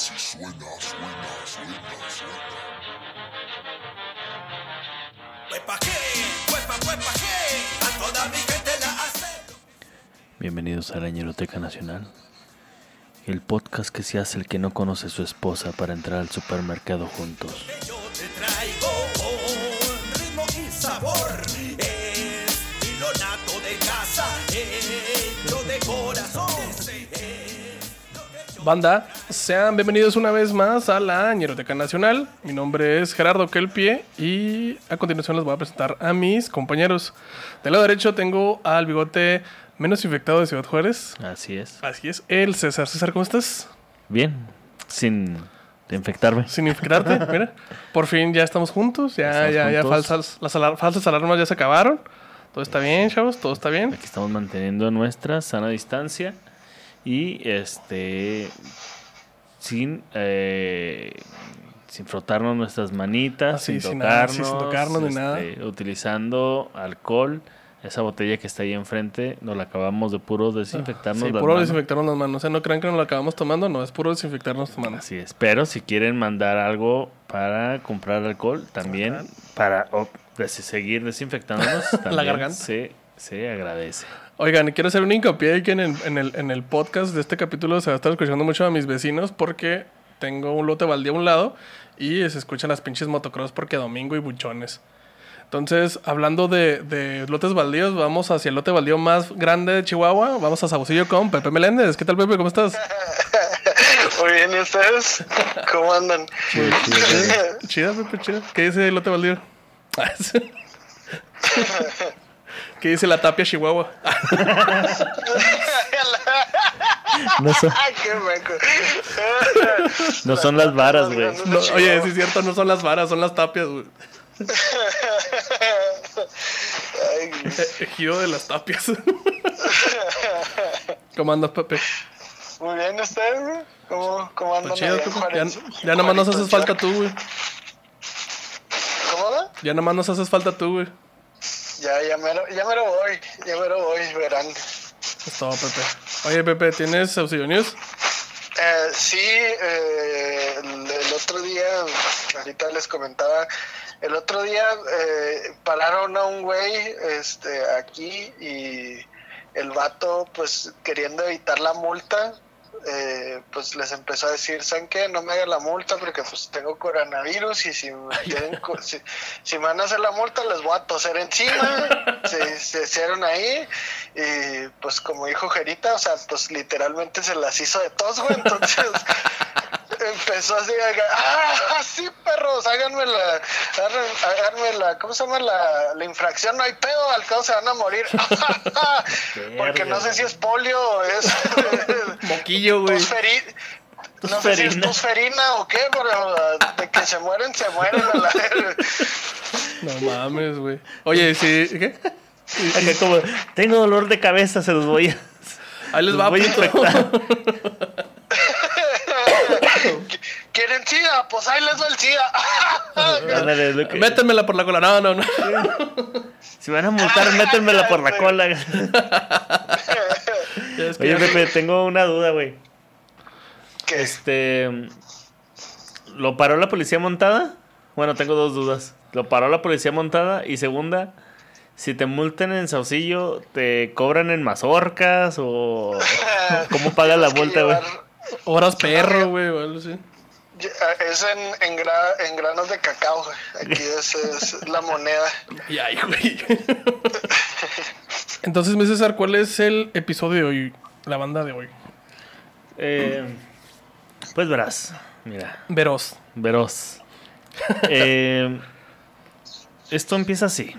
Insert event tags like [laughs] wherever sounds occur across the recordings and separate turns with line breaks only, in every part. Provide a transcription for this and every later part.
así suena, suena, suena, suena.
Huepa qué, huepa, huepa qué, a toda mi gente la hace.
Bienvenidos a la Ñeroteca Nacional, el podcast que se hace el que no conoce a su esposa para entrar al supermercado juntos.
Yo te traigo con ritmo y sabor, estilo nato de casa, hecho de corazón.
Banda, sean bienvenidos una vez más a la Ñeroteca Nacional. Mi nombre es Gerardo Kelpie y a continuación les voy a presentar a mis compañeros. Del lado derecho tengo al bigote menos infectado de Ciudad Juárez.
Así es.
Así es, el César. César, ¿cómo estás?
Bien, sin infectarme.
Sin infectarte, [laughs] mira. Por fin ya estamos juntos, ya,
Estamos
ya, ya falsas, las alar- falsas alarmas ya se acabaron. Todo está bien, chavos, todo está bien.
Aquí estamos manteniendo nuestra sana distancia y este sin eh, sin frotarnos nuestras manitas, sin
sin nada,
tocarnos,
sí, sin tocarnos nada.
este, utilizando alcohol. Esa botella que está ahí enfrente, nos la acabamos de puro desinfectarnos
Sí,
las
puro
manos.
desinfectarnos las manos. O sea, no crean que nos lo acabamos tomando, no, es puro desinfectarnos las manos.
Así es. Pero si quieren mandar algo para comprar alcohol, también para oh, seguir desinfectándonos, [laughs] también
garganta.
Se, se agradece.
Oigan, y quiero hacer un hincapié ahí que en el, en, el, en el podcast de este capítulo se va a estar escuchando mucho a mis vecinos porque tengo un lote baldío a un lado y se escuchan las pinches motocross porque domingo y buchones. Entonces, hablando de, de lotes baldíos, vamos hacia el lote baldío más grande de Chihuahua. Vamos a Saucillo con Pepe Meléndez. ¿Qué tal, Pepe? ¿Cómo estás? [laughs]
Muy bien, ¿y ustedes? ¿Cómo andan?
Chida, Pepe, chida. ¿Qué dice el lote baldío? [laughs] ¿Qué dice la tapia Chihuahua? [laughs]
No son,
Ay, qué meco.
no son las varas, güey.
No, oye, sí es cierto, no son las varas, son las tapias, güey. Ejido de las tapias. ¿Cómo andas, Pepe?
muy bien, ¿y ustedes? güey? ¿Cómo, cómo andan?
Pues chido. Ya, ya nomás nos haces falta tú, güey.
¿Cómo va?
Ya nomás nos haces falta tú, güey.
Ya, ya me, lo, ya me lo voy, ya me lo voy, verán.
Es todo, Pepe. Oye, Pepe, ¿tienes Auxilio News?
Eh, sí, eh, el, el otro día, ahorita les comentaba, el otro día eh, pararon a un güey este, aquí y el vato, pues queriendo evitar la multa, eh, pues les empezó a decir, ¿saben qué? No me hagan la multa porque pues tengo coronavirus y si me, tienen co- si, si me van a hacer la multa les voy a toser encima. [laughs] se, se hicieron ahí y pues como dijo Jerita, o sea, pues literalmente se las hizo de tos, güey. Entonces [laughs] empezó así, a- ah, sí, perros, háganme la, háganme la, ¿cómo se llama? La, la infracción, no hay pedo, al cabo se van a morir. [laughs] Porque no sé si es polio o es [laughs]
Moquillo, güey.
no sé si es
Tosferina.
o qué, pero uh, de que se mueren, se mueren. a la. [laughs]
No mames, güey. Oye, sí, ¿qué?
Como, tengo dolor de cabeza, se los voy a...
Ahí les va,
voy a infectar. [laughs]
¿Quieren SIDA? Pues ahí les va el [laughs]
que-
Métemela por la cola. No, no, no.
Si van a multar, métenmela por la cola. [laughs] Oye, Pepe, tengo una duda, güey.
¿Qué?
Este. ¿Lo paró la policía montada? Bueno, tengo dos dudas. ¿Lo paró la policía montada? Y segunda, si te multan en Saucillo, ¿te cobran en mazorcas o cómo pagas la multa, güey?
llevar-
Horas perro, güey, o algo así.
Es en, en, gra- en granos de cacao. güey. Aquí es, es la moneda. [laughs]
Y ay, güey. Entonces, mi César, ¿cuál es el episodio de hoy? La banda de hoy.
Eh, pues verás, mira,
Veros.
veros. [laughs] Eh, esto empieza así.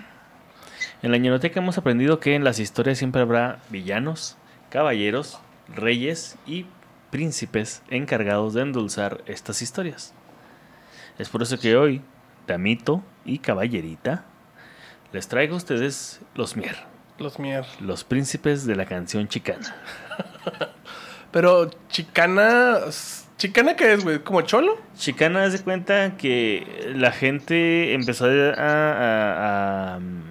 En la ñeroteca hemos aprendido que en las historias siempre habrá villanos, caballeros, reyes y príncipes encargados de endulzar estas historias. Es por eso que hoy, Damito y Caballerita, les traigo a ustedes los Mier,
Los mier.
los príncipes de la canción chicana. [laughs]
Pero, chicana. ¿Chicana qué es, güey? ¿Como cholo?
Chicana, haz de cuenta que la gente empezó a, a- a- mm,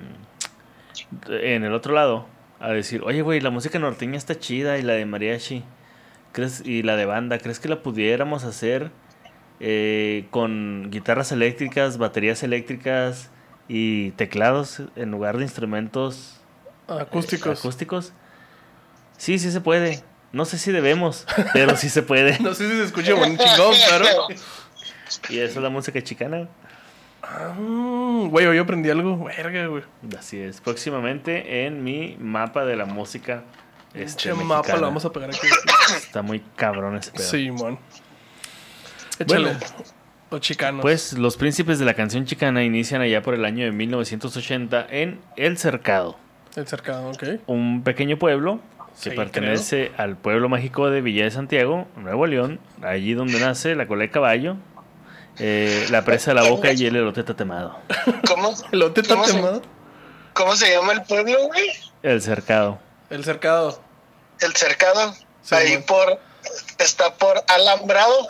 en el otro lado a decir, oye, güey, la música norteña está chida y la de mariachi. ¿Crees, y la de banda, ¿crees que la pudiéramos hacer eh, con guitarras eléctricas, baterías eléctricas y teclados en lugar de instrumentos
Acústicos.
acústicos? Sí, sí se puede. No sé si debemos, [laughs] pero sí se puede.
No sé si se escucha buen chingón, claro.
Y eso es la música chicana.
Ah, Güey, hoy aprendí algo. Verga, güey.
Así es. Próximamente en mi mapa de la música. Este,
mapa lo vamos a pegar aquí.
Está muy cabrón ese pedo.
Sí, man. Échale.
Bueno.
Los chicanos.
Pues los príncipes de la canción chicana inician allá por el año de 1980 en El Cercado,
El cercado, ok.
un pequeño pueblo que
Sí,
pertenece al pueblo mágico de Villa de Santiago, Nuevo León, allí donde nace la cola de caballo, eh, la presa de la boca y el elote tatemado.
¿Cómo,
El lote está
¿Cómo se-
temado.
¿Cómo se llama el pueblo, güey?
El Cercado.
El cercado.
El cercado.
Sí,
Ahí por. Está por alambrado.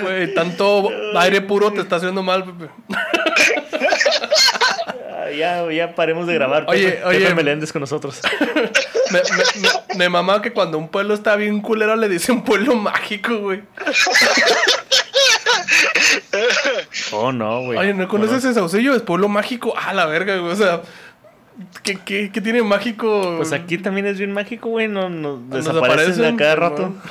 Güey, tanto aire puro te está haciendo mal, Pepe.
Ah, ya, ya paremos de grabar.
Oye,
Pepe,
oye.
Pepe Meléndez con nosotros.
Me, me, me, me mama que cuando un pueblo está bien culero le dicen pueblo mágico, güey.
Oh, no, güey.
Oye, ¿no conoces ese saucillo? Es pueblo mágico. Ah, la verga, güey. O sea, ¿qué, qué, qué tiene mágico?
Pues aquí también es bien mágico, güey. No, no,
Nos
desaparecen a cada rato. [laughs]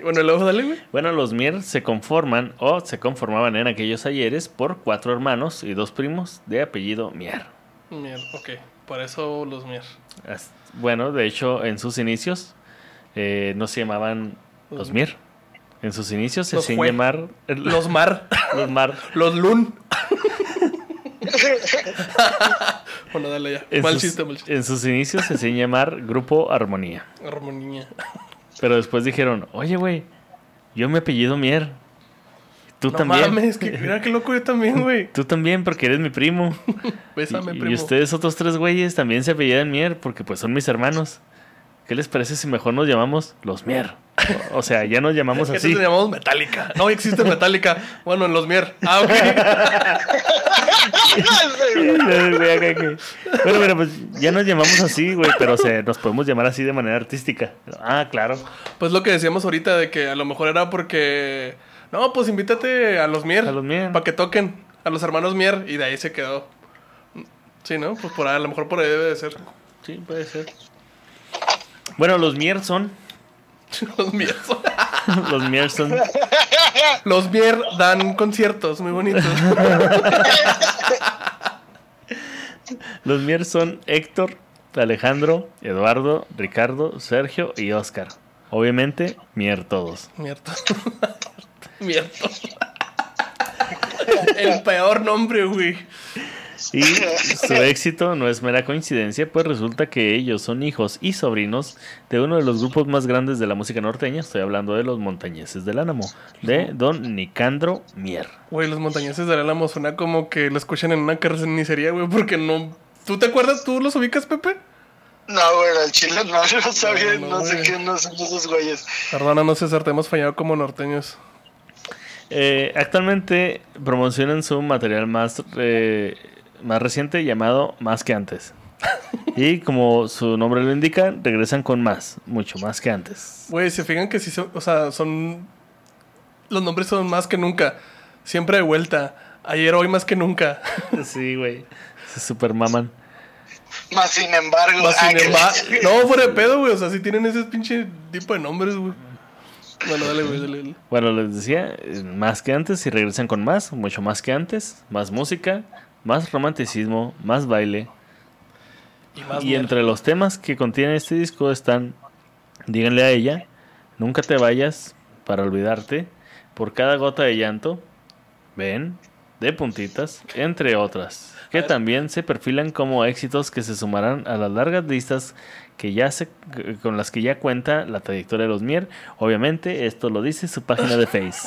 Bueno, luego dale, güey.
Bueno, los Mier se conforman o se conformaban en aquellos ayeres por cuatro hermanos y dos primos de apellido Mier.
Mier, ok. Por eso los mier.
Bueno, de hecho, en sus inicios eh, no se llamaban los Mier. En sus inicios se hacían llamar
Los mar. [laughs]
los Mar.
los lun. [laughs] [laughs] bueno, dale ya.
En
mal
sus,
chiste, mal chiste.
en sus inicios se hacían llamar Grupo Armonía.
Armonía.
Pero después dijeron, oye, güey, yo me apellido Mier. Tú
no
también.
mames, que, mira qué loco yo también, güey.
Tú también, porque eres mi primo. [laughs]
Bésame,
y, y
primo.
ustedes otros tres güeyes también se apellidan Mier porque pues son mis hermanos. ¿Qué les parece si mejor nos llamamos los Mier? O, o sea, ya nos llamamos [laughs] así.
te llamamos Metallica. No existe Metallica. Bueno, en los mier. Ah, ok. [laughs] [laughs]
Bueno, mira, pues ya nos llamamos así, güey, pero o sea, nos podemos llamar así de manera artística. Ah, claro.
Pues lo que decíamos ahorita de que a lo mejor era porque. No, pues invítate a los mier.
A los Mier.
Para que toquen. A los hermanos mier. Y de ahí se quedó. Sí, ¿no? Pues por ahí, a lo mejor por ahí debe de ser.
Sí, puede ser. Bueno, los Mier son. [laughs]
los mier. son- [laughs]
Los Mier son.
Los mier dan conciertos muy bonitos. [laughs]
Los Mier son Héctor, Alejandro, Eduardo, Ricardo, Sergio y Oscar. Obviamente, Mier todos.
Mierda. Mierda. El peor nombre, güey.
Y su [laughs] éxito no es mera coincidencia, pues resulta que ellos son hijos y sobrinos de uno de los grupos más grandes de la música norteña. Estoy hablando de los Montañeses del Álamo, de don Nicandro Mier.
Güey, los montañeses del Álamo suena como que lo escuchan en una carnicería, güey, porque no. ¿Tú te acuerdas? ¿Tú los ubicas, Pepe?
No, güey, al chile no, [laughs] no sabía,
No,
no, sé
güey.
quiénes son esos güeyes.
Perdónanos, César, te hemos fallado como norteños.
Eh, actualmente promocionan su material más, eh, más reciente llamado Más que antes. Y como su nombre lo indica, regresan con más, mucho más que antes.
Güey, se fijan que sí son. O sea, son. Los nombres son más que nunca. Siempre de vuelta. Ayer, hoy más que nunca. [laughs]
Sí, güey. Se super maman.
Más sin embargo.
Más
ah,
sin
que-
embargo. No, fuera de pedo, güey. O sea, sí tienen ese pinche tipo de nombres, güey. Bueno, dale, güey, dale, dale.
Bueno, les decía, eh, más que antes y regresan con más, mucho más que antes, más música, más romanticismo, más baile.
Y más
Y
miel.
entre los temas que contiene este disco están, díganle a ella, nunca te vayas para olvidarte, por cada gota de llanto, ven, de puntitas, entre otras, que también se perfilan como éxitos que se sumarán a las largas listas que ya se, con las que ya cuenta la trayectoria de los Mier. Obviamente, esto lo dice su página de Face.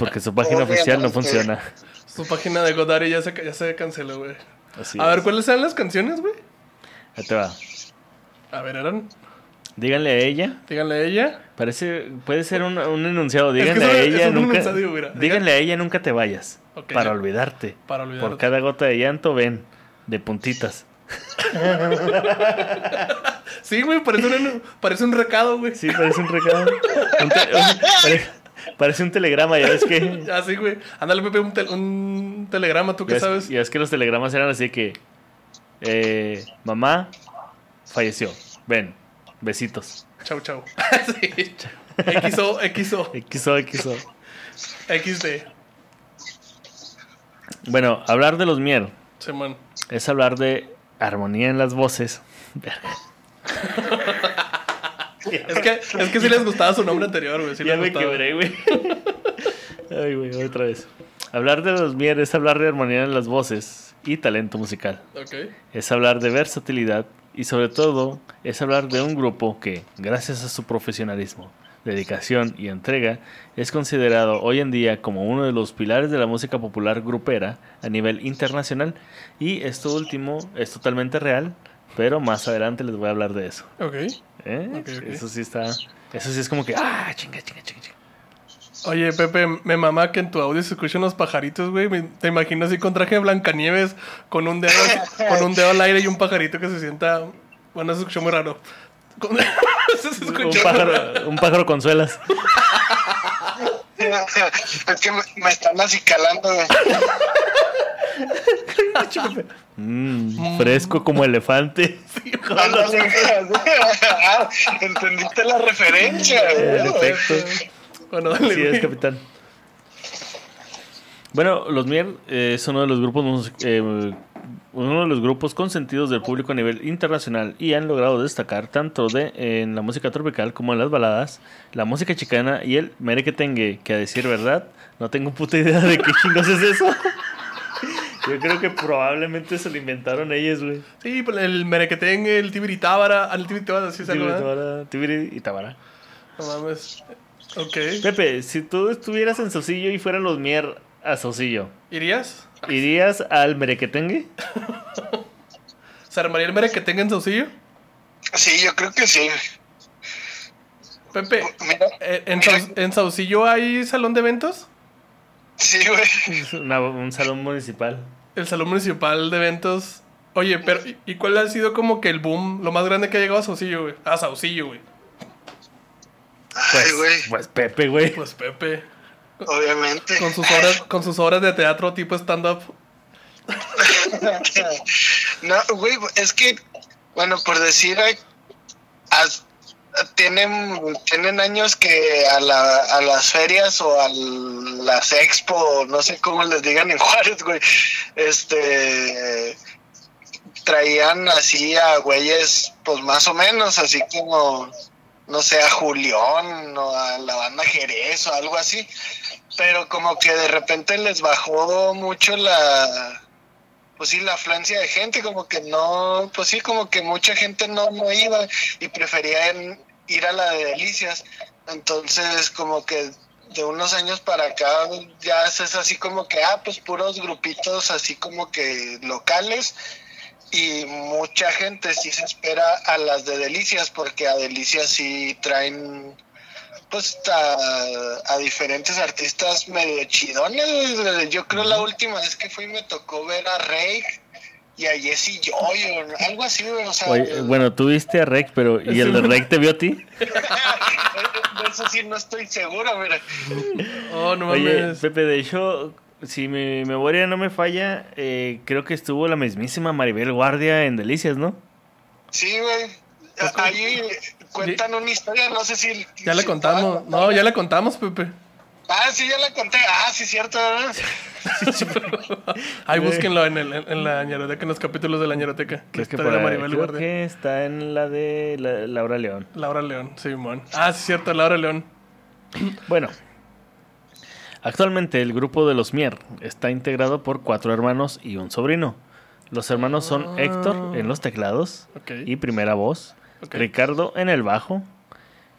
Porque su página oficial no funciona.
Su página de Godari ya se, ya se canceló, güey.
Así
A ver,
es.
¿cuáles eran las canciones, güey?
Ahí te va.
A ver, eran.
Díganle a ella.
Díganle a ella.
Parece, puede ser un, un enunciado.
Es que
Díganle a ella
un
nunca.
mira.
Díganle a ella nunca te vayas. Para
ya.
olvidarte.
Para olvidarte.
Por cada gota de llanto, ven. De puntitas. [laughs]
Sí, güey, parece un, parece un recado, güey.
Sí, parece un recado. [laughs] Un te- un- parece, parece un telegrama, ya ves que. [laughs]
Así, güey. Ándale, Pepe, un, tel- un telegrama, ¿tú qué sabes?
ya ves que los telegramas eran así que. eh, mamá falleció. Ven, besitos.
Chau, chau. [laughs] sí. XO, XO,
XO, XO.
XD.
Bueno, hablar de los Mier
Simón.
es hablar de armonía en las voces. [laughs]
Es que, es que sí les gustaba su nombre anterior, güey. Sí
ya
les
me
gustaba.
quebré, güey. Ay, güey, otra vez. Hablar de los Mier es hablar de armonía en las voces y talento musical.
Ok.
Es hablar de versatilidad y sobre todo es hablar de un grupo que, gracias a su profesionalismo, dedicación y entrega, es considerado hoy en día como uno de los pilares de la música popular grupera a nivel internacional y esto último es totalmente real, pero más adelante les voy a hablar de eso.
Ok.
¿Eh? Eso sí está, eso sí es como que, ah, chinga, chinga, chinga, chinga.
Oye, Pepe, me mama que en tu audio se escuchan unos pajaritos, güey. Te imagino así con traje de Blancanieves, con un dedo, [laughs] con un dedo al aire y un pajarito que se sienta. Bueno, se escuchó muy raro. [laughs] Se escuchó
Un pájaro, un pájaro con suelas. [laughs]
es que me, me están acicalando, güey.
Mm, fresco como elefante. [laughs] [laughs]
Ah, Entendiste la referencia.
Bueno, dale,
Sí, es capitán. Bueno, los Mier eh, es uno de los grupos eh, uno de los grupos consentidos del público a nivel internacional y han logrado destacar tanto de en la música tropical como en las baladas, la música chicana y el merequetengue, que a decir verdad, no tengo puta idea de qué [laughs] chingos es eso. Yo creo que probablemente se lo inventaron ellos, güey.
Sí, pues, el merequetengue, el tibiritábara. Ah, el tibiritábara, sí, se
Tibiri,
llama.
Tabara, Tibiri y Tabara.
No mames. Ok.
Pepe, si tú estuvieras en Saucillo y fueran los Mier a Saucillo,
¿Irías?
¿irías al merequetengue? [laughs]
¿Se armaría el merequetengue en Saucillo?
Sí, yo creo que sí.
Pepe,
Mira,
eh, ¿en, Sau- ¿en Saucillo hay salón de eventos?
Sí, güey.
Una- un salón municipal.
El salón municipal de eventos. Oye, pero ¿y- ¿y cuál ha sido como que el boom, lo más grande que ha llegado a Saucillo, güey? A Saucillo, güey.
Ay, güey.
Pues Pepe, güey.
Pues Pepe,
Obviamente.
con sus obras, con sus obras de teatro tipo stand-up. [laughs]
No, güey, es que, bueno, por decir, tienen, tienen años que a, la, a las ferias o a las expo, no sé cómo les digan en [laughs] Juárez, güey, este, traían así a güeyes, pues más o menos, así como, no sé, a Julián o a la banda Jerez o algo así, pero como que de repente les bajó mucho la pues sí, la afluencia de gente, como que no, pues sí, como que mucha gente no, no iba y preferían ir a la de Delicias. Entonces, como que de unos años para acá ya es así como que, ah, pues puros grupitos así como que locales y mucha gente sí se espera a las de Delicias porque a Delicias sí traen pues a, a diferentes artistas medio chidones. Yo creo la última vez que fui me tocó ver a Rey y a Jesse Joy o algo así, güey, o sea,
Oye, bueno, tú viste a Rec, pero ¿y el de Rec te vio a ti? [laughs]
eso sí no estoy seguro, mira.
Oh, no
Oye,
mames.
Pepe, de hecho, si mi memoria no me falla, eh, creo que estuvo la mismísima Maribel Guardia en Delicias, ¿no?
Sí, güey. Ahí cuentan una historia, no sé si...
Ya le
si
contamos.
puedan
No, ya le contamos, Pepe.
Ah, sí, ya la conté. Ah, sí, cierto, ¿verdad? [laughs]
Ahí búsquenlo en, el, en la ñeroteca, en los capítulos de la
Creo, que,
historia
por
de Maribel
creo
Guardia.
que está en la de la- Laura León.
Laura León, Simón. Ah, sí, cierto, Laura León. [clears throat]
Bueno, actualmente el grupo de los Mier está integrado por cuatro hermanos y un sobrino. Los hermanos son Héctor en los teclados y primera voz. Ricardo en el bajo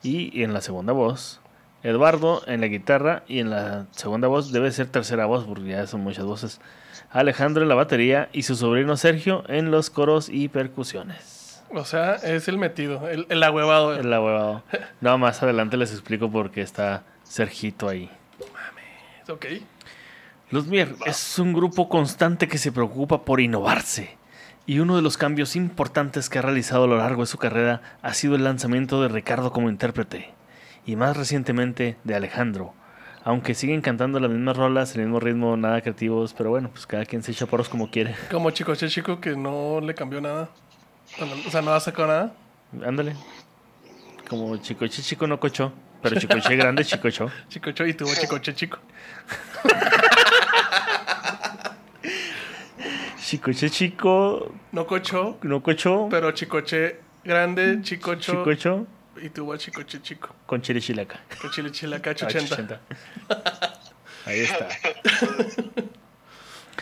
y en la segunda voz, Eduardo en la guitarra y en la segunda voz debe ser tercera voz porque ya son muchas voces, Alejandro en la batería y su sobrino Sergio en los coros y percusiones.
O sea, es el metido, el, el ahuevado.
El huevado. [laughs] No, más adelante les explico por qué está Sergito ahí.
Ok.
Los Mier es un grupo constante que se preocupa por innovarse Y uno de los cambios importantes que ha realizado a lo largo de su carrera ha sido el lanzamiento de Ricardo como intérprete, y más recientemente de Alejandro. Aunque siguen cantando las mismas rolas, el mismo ritmo, nada creativos, pero bueno, pues cada quien se echa poros como quiere.
Como chico, che chico que no le cambió nada. O sea, no ha sacado nada.
Ándale. Como chicoche chico no cochó, pero chicoche grande chicocho. [laughs]
Chicocho y tuvo chicoche chico.
Chicoche chico
No cochó,
no cochó,
pero chicoche grande, chicocho
chicocho
y tuvo chicoche chico.
con chile chilaca.
Con chile
Ah,
80.
80. Ahí está. [laughs]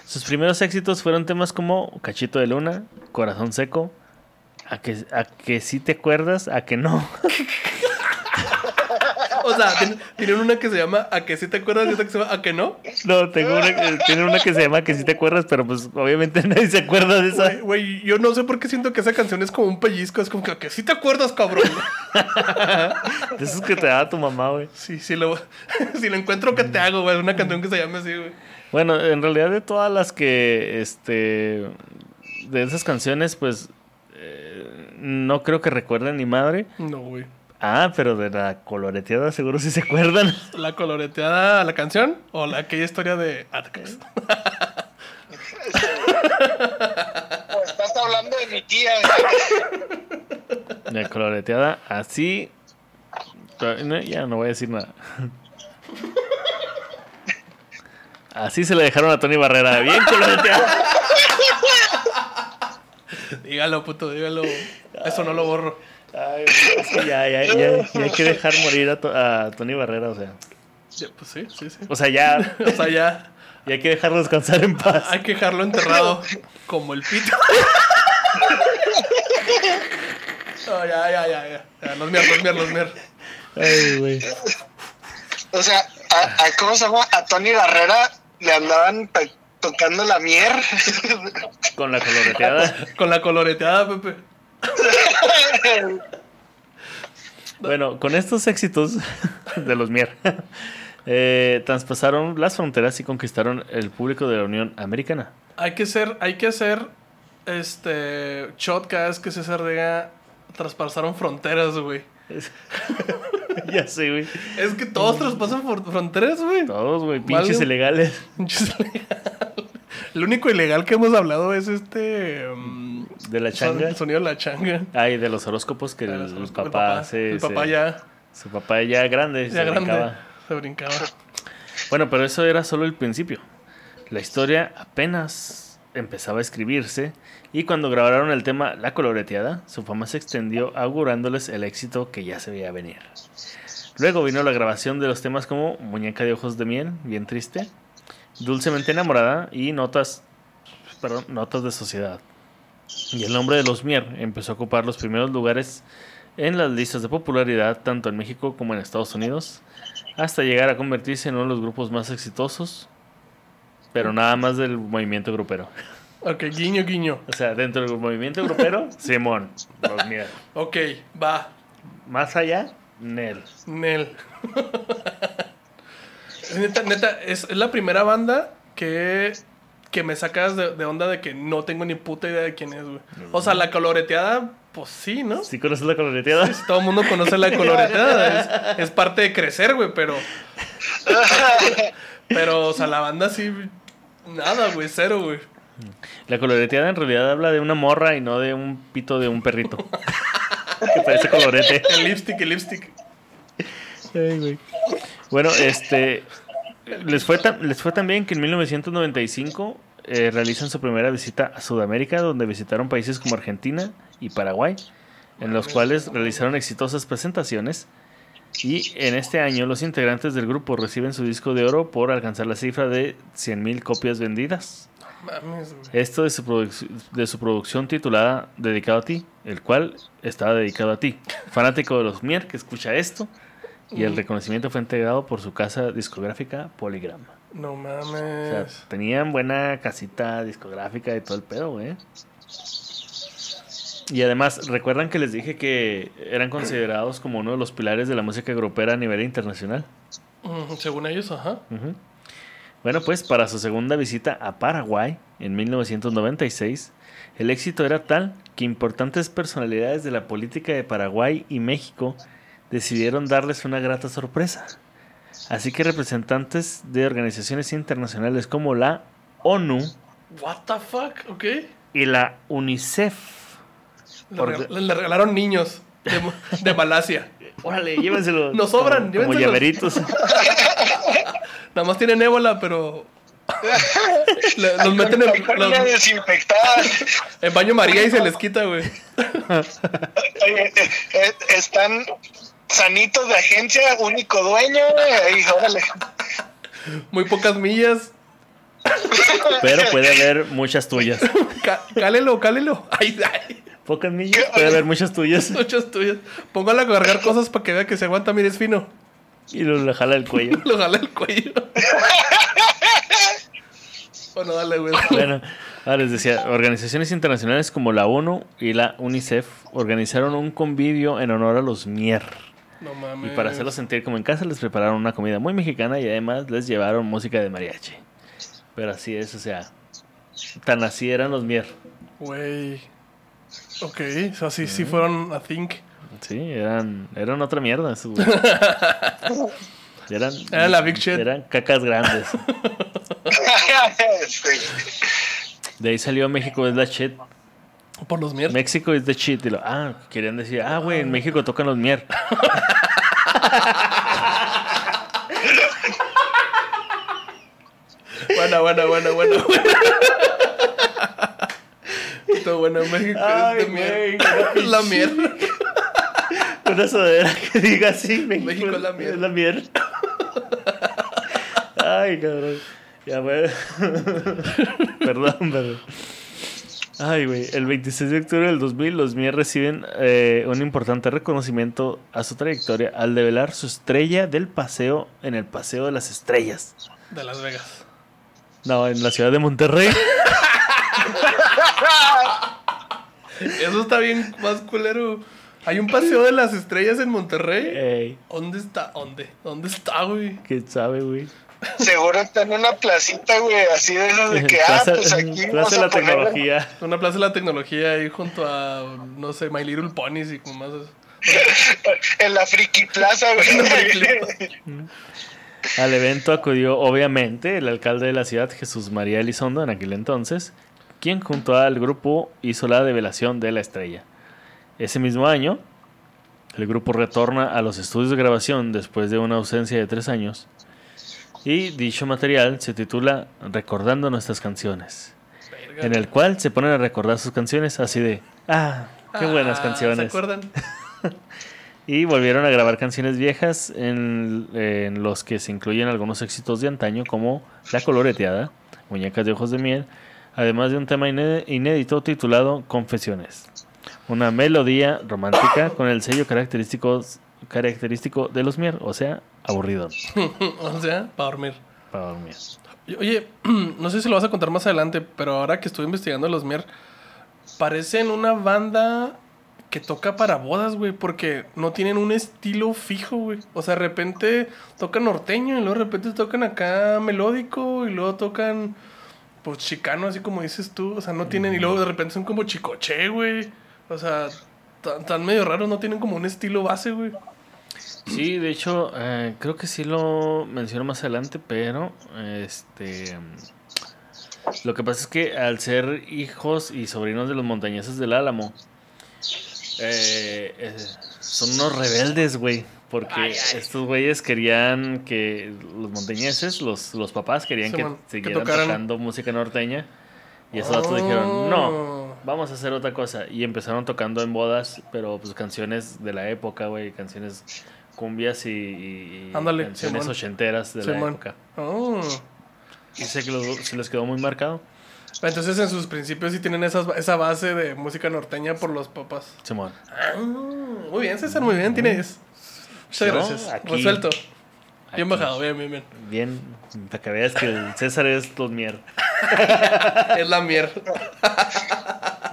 Sus primeros éxitos fueron temas como Cachito de Luna, Corazón Seco, a que, a que sí te acuerdas, a que no. [laughs]
O sea, tienen, tienen una que se llama ¿A que sí te acuerdas? Y otra que se llama ¿A que no?
No, tengo una, que- tiene una que se llama que sí te acuerdas, pero pues obviamente [laughs] nadie se acuerda de esa.
Güey, güey, yo no sé por qué siento que esa canción es como un pellizco. Es como que, ¿a que sí te acuerdas, cabrón? [laughs]
De esos que te daba tu mamá, güey.
Sí, sí, lo, [laughs] si lo encuentro, ¿qué te hago, güey? Una canción que se llame así, güey.
Bueno, en realidad de todas las que, este, de esas canciones, pues, eh, no creo que recuerden ni madre.
No, güey.
Ah, pero de la coloreteada seguro sí se acuerdan.
¿La coloreteada a la canción? ¿O la aquella historia de Atlas? [laughs]
O estás hablando de mi tía.
La coloreteada así. No, ya no voy a decir nada. Así se le dejaron a Tony Barrera. Bien coloreteada.
Dígalo, puto, dígalo. Eso no lo borro.
Ay, ya, ya, ya, ya hay que dejar morir a, To- a Tony Barrera, o sea.
Ya, pues sí, sí, sí.
O sea, ya, [laughs]
O sea, ya
ya hay que dejarlo descansar en paz.
hay que dejarlo enterrado [laughs] como el pito. No, [laughs] ya, ya, ya, ya. ya. Los mier, los mier, los mier.
Ay, güey.
O sea, a, a- ¿cómo se llama? A Tony Barrera le andaban tocando la mier.
Con la coloreteada.
Con la coloreteada, Pepe.
Bueno, con estos éxitos de los Mier, eh, traspasaron las fronteras y conquistaron el público de la Unión Americana.
Hay que ser, hay que hacer este shot cada vez que César diga traspasaron fronteras, güey. [laughs]
ya sé, güey.
Es que todos traspasan fronteras, güey.
Todos, güey, pinches
Vale.
ilegales.
Pinches ilegal. Lo único ilegal que hemos hablado es este. mm,
De la changa.
El sonido de la changa.
Ay, de los horóscopos que
los-
papá, se.
El papá
se-
ya,
Su papá ya grande.
ya
se
grande.
brincaba.
Se brincaba.
Bueno, pero eso era solo el principio. La historia apenas empezaba a escribirse y cuando grabaron el tema La coloreteada, su fama se extendió augurándoles el éxito que ya se veía venir. Luego vino la grabación de los temas como Muñeca de ojos de miel, bien triste, Dulcemente enamorada y Notas, perdón, Notas de sociedad. Y el nombre de los Mier empezó a ocupar los primeros lugares en las listas de popularidad tanto en México como en Estados Unidos, hasta llegar a convertirse en uno de los grupos más exitosos, pero nada más del movimiento grupero.
Ok, guiño, guiño.
O sea, dentro del movimiento grupero, [laughs] Simón, los Mier.
Ok, va.
Más allá, Nel.
Nel. [laughs] neta, neta, es, es la primera banda que, que me sacas de, de onda de que no tengo ni puta idea de quién es, güey. O sea, la coloreteada, pues sí, ¿no?
¿Sí conoces la coloreteada?
Todo el mundo conoce la coloreteada. Es, es parte de crecer, güey, pero. Pero, o sea, la banda sí. Nada, güey, cero, güey.
La coloreteada en realidad habla de una morra y no de un pito de un perrito. [laughs] que parece colorete.
El lipstick, el lipstick.
Ay, güey. Bueno, este. Les fue, tan, les fue tan bien que en 1995 eh, realizan su primera visita a Sudamérica, donde visitaron países como Argentina y Paraguay, en los cuales realizaron exitosas presentaciones. Y en este año, los integrantes del grupo reciben su disco de oro por alcanzar la cifra de 100.000 copias vendidas. Esto de su, de su producción titulada Dedicado a ti, el cual estaba dedicado a ti. Fanático de los Mier que escucha esto. Y el reconocimiento fue entregado por su casa discográfica Polygram.
No
O sea,
mames.
tenían buena casita discográfica y todo el pedo, güey. Y además, ¿recuerdan que les dije que eran considerados como uno de los pilares de la música grupera a nivel internacional?
Mm, Según ellos, ajá.
Bueno, pues para su segunda visita a Paraguay en 1996, El éxito era tal que importantes personalidades de la política de Paraguay y México decidieron darles una grata sorpresa. Así que representantes de organizaciones internacionales como la ONU
What the fuck, ok.
y la UNICEF.
Le,
Por-
rega- le regalaron niños de, de Malasia.
Órale, llévenselo. [laughs]
Nos sobran,
como, como llaveritos.
Nada más tienen ébola, pero. [laughs] Le- los meten en, los-
desinfectada.
en baño María y se les quita, güey.
Oye, eh, eh, están sanitos de agencia, único dueño, güey, y órale.
Muy pocas millas.
Pero puede haber muchas tuyas.
Cá- Cálelo, cálelo. Ay, ay.
Pocas millas, puede haber muchas tuyas.
Muchas tuyas. Póngale a cargar cosas para que vea que se aguanta. Mire, es fino.
Y lo le jala el cuello. [laughs]
Lo jala el cuello. bueno, dale, güey.
Bueno, ahora les decía, organizaciones internacionales como la ONU y la UNICEF organizaron un convivio en honor a los Mier.
No
Y para hacerlos sentir como en casa les prepararon una comida muy mexicana y además les llevaron música de mariachi. Pero así es, o sea, tan así eran los Mier.
Güey. Ok, o sea, sí, sí fueron a Think.
Sí, eran, eran otra mierda esos güeyes. [laughs] Eran,
Eran la big shit.
Eran cacas grandes. [laughs] De ahí salió México es la shit.
Por los mierdas.
México es the shit. Y lo, ah, querían decir, ah, güey, en México tocan los mier. [laughs]
Buena, buena, buena, buena. buena. Puta buena, México
Ay,
es de
güey, qué [laughs]
La mierda. [laughs]
Una sudadera que diga así, México,
México es la mier.
es la mier. Ay, cabrón. Ya, güey. perdón, perdón. Ay, güey. El 26 de octubre del 2000, los Mier reciben eh, un importante reconocimiento a su trayectoria al develar su estrella del paseo en el Paseo de las Estrellas.
De Las Vegas.
No, en la ciudad de Monterrey.
Eso está bien más culero. Hay un paseo de las estrellas en Monterrey.
Ey,
¿Dónde está? ¿Dónde? ¿Dónde está, güey?
¿Quién sabe, güey?
Seguro está en una placita, güey, así de esas de que, ah,
Plaza-
pues aquí vamos
Plaza de la
poner
tecnología.
Una plaza de la tecnología ahí junto a, no sé, My Little Ponies y como más.
en la friki plaza, güey.
Al evento acudió obviamente el alcalde de la ciudad, Jesús María Elizondo, en aquel entonces, quien junto al grupo hizo la develación de la estrella. Ese mismo año, el grupo retorna a los estudios de grabación después de una ausencia de tres años, y dicho material se titula Recordando nuestras canciones,
Verga.
en el cual se ponen a recordar sus canciones así de, ah, qué buenas
Ah,
canciones.
¿Se acuerdan? [laughs]
Y volvieron a grabar canciones viejas en, en los que se incluyen algunos éxitos de antaño como La Coloreteada, Muñecas de Ojos de Miel, además de un tema iné- inédito titulado Confesiones. Una melodía romántica con el sello característico, característico de los Mier, o sea, aburrido [laughs]
o sea, para dormir.
para dormir.
Oye, [clears throat] no sé si lo vas a contar más adelante, pero ahora que estuve investigando los Mier, parecen una banda que toca para bodas, güey, porque no tienen un estilo fijo, güey. O sea, de repente tocan norteño y luego de repente tocan acá melódico y luego tocan, pues, chicano, así como dices tú. O sea, no tienen, y luego de repente son como chicoche, güey. O sea, tan, tan medio raros, no tienen como un estilo base, güey.
Sí, de hecho, eh, creo que sí lo menciono más adelante, pero este lo que pasa es que al ser hijos y sobrinos de los montañeses del Álamo, eh, eh, son unos rebeldes, güey. Porque estos güeyes querían que los montañeses, los, los papás querían que
que
siguieran
tocaran.
tocando música norteña. Y esos datos dijeron, no,
Oh.
vamos a hacer otra cosa. Y empezaron tocando en bodas, pero pues canciones de la época, güey, canciones cumbias y, y-
Ándale,
canciones
Simón.
ochenteras de la
Simón.
época.
Oh.
Y sé que los- se les quedó muy marcado.
Entonces en sus principios sí tienen esas, esa base de música norteña por los papás.
Simón.
Ah, muy bien, César, muy bien, tienes. Muchas
No,
gracias.
aquí-
Resuelto. Bien
aquí.
bajado, bien, bien, bien.
Bien, para que veas que el César es los mier. [laughs]
Es la mierda. [laughs]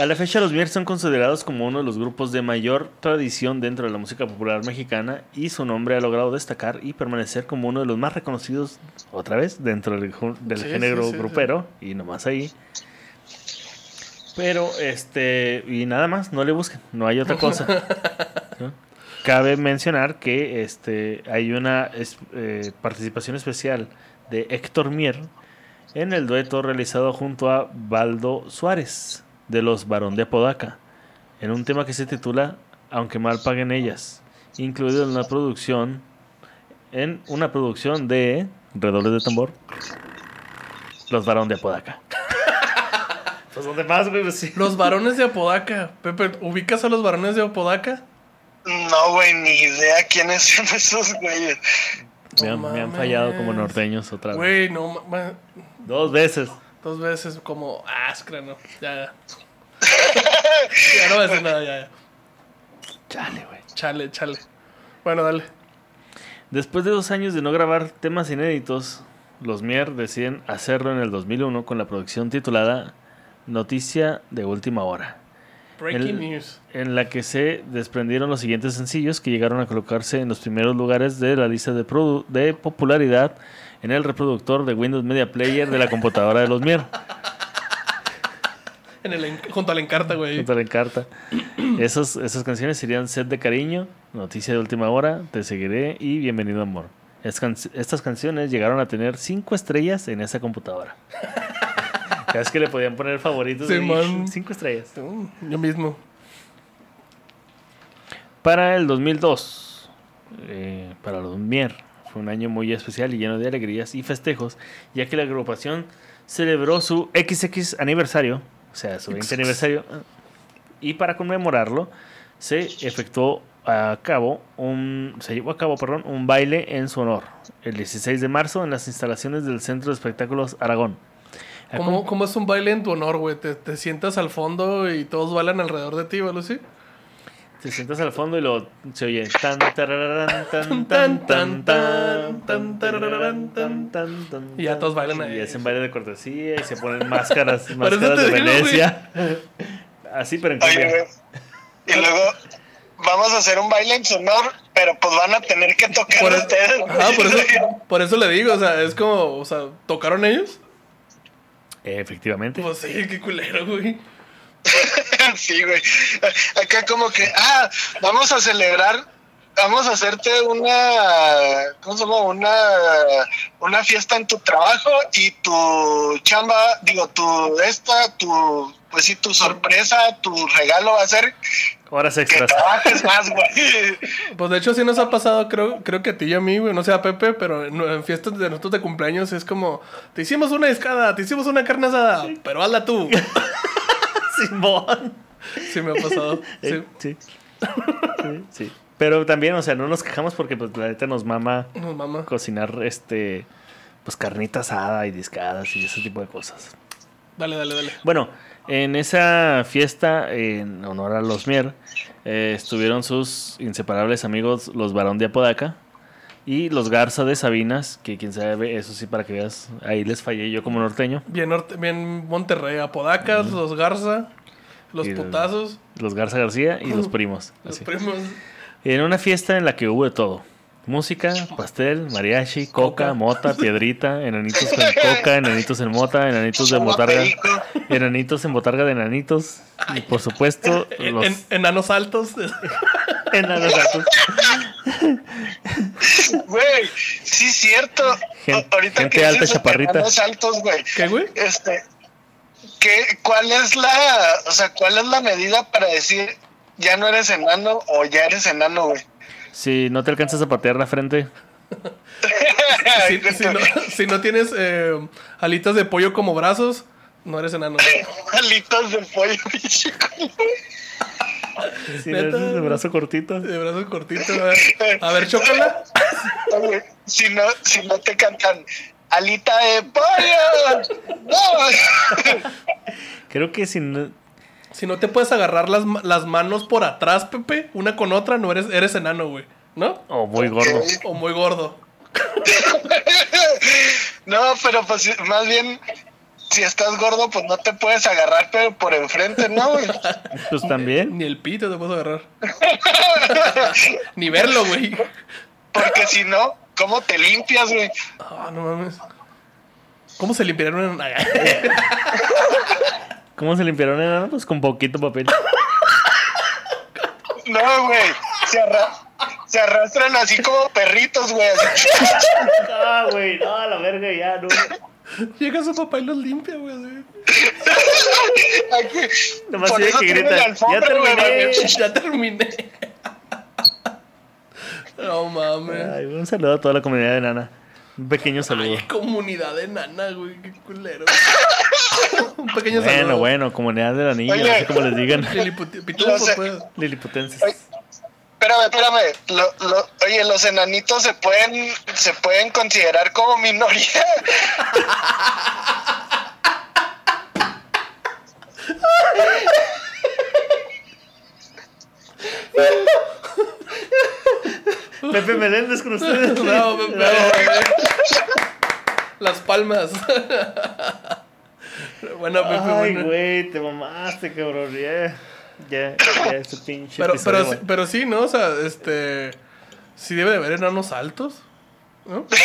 A la fecha, los Mier son considerados como uno de los grupos de mayor tradición dentro de la música popular mexicana y su nombre ha logrado destacar y permanecer como uno de los más reconocidos, otra vez, dentro del, ju- del
Sí,
género
sí, sí,
grupero, y nomás ahí, Pero, este, y nada más, no le busquen, no hay otra cosa. [laughs] ¿no? Cabe mencionar que este, hay una es- eh, participación especial de Héctor Mier en el dueto realizado junto a Baldo Suárez de los Barón de Apodaca, en un tema que se titula Aunque mal paguen ellas, incluido en la producción, en una producción de redobles de tambor, los Barón de Apodaca. [laughs] pues ¿dónde más, güey? Pues sí.
Los varones de Apodaca. Pepe, ¿ubicas a los varones de Apodaca?
No, güey, ni idea quiénes son esos güeyes.
Me han, me han fallado como
mames.
norteños otra vez.
Güey, no, ma- ma-
Dos veces.
Dos veces como Ascra, ¿no? Ya, ya. [laughs] ya no voy a decir nada, ya, ya.
Chale, güey.
Chale, chale. Bueno, dale.
Después de dos años de no grabar temas inéditos, los Mier deciden hacerlo en el 2001 con la producción titulada Noticia de Última Hora,
Breaking news.
en la que se desprendieron los siguientes sencillos que llegaron a colocarse en los primeros lugares de la lista de, produ- de popularidad en el reproductor de Windows Media Player de la computadora de los Mier.
En el, junto al encarta, güey.
Junto a la encarta. Esos, esas canciones serían Set de Cariño, Noticia de Última Hora, Te Seguiré y Bienvenido Amor. Es can- estas canciones llegaron a tener cinco estrellas en esa computadora. [laughs] Cada vez que le podían poner favoritos,
Sí, man.
cinco estrellas.
Yo mismo.
Para el 2002, eh, para los Mier, fue un año muy especial y lleno de alegrías y festejos, ya que la agrupación celebró su XX aniversario, o sea, su 20 aniversario, y para conmemorarlo se efectuó a cabo un se llevó a cabo, perdón, un baile en su honor el 16 de marzo en las instalaciones del Centro de Espectáculos Aragón.
¿Cómo, cómo es un baile en tu honor, güey? Te, te sientas al fondo y todos bailan alrededor de ti, ¿vale? ¿Sí?
Te sientas al fondo y lo se oye tan tarararán, tan tan tan tan tan tan tan tan
Y ya todos bailan ahí.
y hacen baile de cortesía y se ponen máscaras máscaras de
digo,
Venecia así pero en
güey. Y luego vamos a hacer un baile en su honor, pero pues van a tener que tocar
Por, e-
ustedes.
Ajá, por, eso, por eso le digo, o sea, es como, o sea, ¿tocaron ellos?
efectivamente
Pues sí, qué culero, güey. [laughs]
sí, güey. Acá como que, ah, vamos a celebrar, vamos a hacerte una, ¿cómo se llama? Una, una fiesta en tu trabajo y tu chamba, digo, tu, esta, tu, pues sí, tu sorpresa, tu regalo va a ser
horas
que
extras
trabajes más, güey. [laughs]
Pues de hecho sí nos ha pasado, creo, creo que a ti y a mí, güey, no sé a Pepe, pero en, en fiestas de nosotros de cumpleaños es como, te hicimos una escada, te hicimos una carne asada, pero hazla tú. [laughs]
Simón
Sí me ha pasado. [laughs] Sí.
Eh, sí. sí sí pero también o sea no nos quejamos porque pues la neta nos mama
Nos mama.
cocinar este pues carnita asada y discadas y ese tipo de cosas
Dale, dale, dale.
Bueno, en esa fiesta, en honor a los Mier, eh, estuvieron sus inseparables amigos, los Barón de Apodaca y los Garza de Sabinas, que quién sabe, eso sí, para que veas, ahí les fallé yo como norteño.
Bien, norte, bien Monterrey, Apodacas, los Garza, los
Y
putazos,
Los Garza García y los [laughs] primos.
los
así.
primos.
En una fiesta en la que hubo de todo. Música, pastel, mariachi, coca, mota, piedrita, [laughs] enanitos con coca, enanitos en mota, enanitos de botarga, enanitos en botarga de enanitos y por supuesto
En,
los
en- enanos altos. [laughs]
enanos altos. [laughs]
Güey, sí es cierto.
Gen-
A- Ahorita
gente
que
alta, chaparrita.
altos, güey.
¿Qué, güey?
Este, ¿qué, ¿cuál es la, o sea, cuál es la medida para decir ya no eres enano o ya eres enano, güey?
Si no te alcanzas a patear la frente,
Si, si no, si no tienes eh, alitas de pollo como brazos, no eres enano. güey. [laughs]
Alitas de pollo, pinche [laughs]
de brazo cortito.
De brazos cortitos. A ver, chócala. [laughs]
Si no, si no te cantan alita de pollo. No. [laughs]
Creo que si no,
Si no te puedes agarrar las, las manos por atrás, Pepe, una con otra, no eres, eres enano, güey. ¿No?
o muy gordo.
O muy gordo.
No, pero pues más bien, si estás gordo, pues no te puedes agarrar, pero por enfrente, ¿no, güey? [laughs]
Pues también.
Ni el pito te puedes agarrar. [laughs] Ni verlo, güey.
Porque si no, ¿cómo te limpias, güey?
Ah, no mames. ¿Cómo se limpiaron una...
¿Cómo se limpiaron enano? Pues con poquito papel.
No, güey. Se, arra- se arrastran así como perritos, güey. así. [laughs]
Ah, güey, no, a la verga, ya, no. [laughs]
Llega su papá y los limpia, güey.
Nomás
Por eso
que
la alfombra,
"Ya terminé".
Ya terminé. [laughs] No mames.
Ay, un saludo a toda la comunidad de Nana. Un pequeño saludo.
Ay, comunidad enana, güey. Qué culero. [laughs] Un pequeño
Bueno,
saludo.
bueno, comunidad de la niña, no
Oye.
sé cómo les digan.
Sé.
pues.
Liliputenses.
Espérame, espérame. Lo- lo- oye, los enanitos se pueden, se pueden considerar como minoría.
Pepe Meléndez con ustedes. [laughs]
Bravo, Pepe. Las palmas. [laughs] Bueno, Pepe,
Ay,
bueno.
güey, te mamaste, cabrón. Ya, ya, este pinche
Pero, pero, pero sí, ¿no? O sea, este. Sí debe de haber enanos altos. ¿No? [laughs]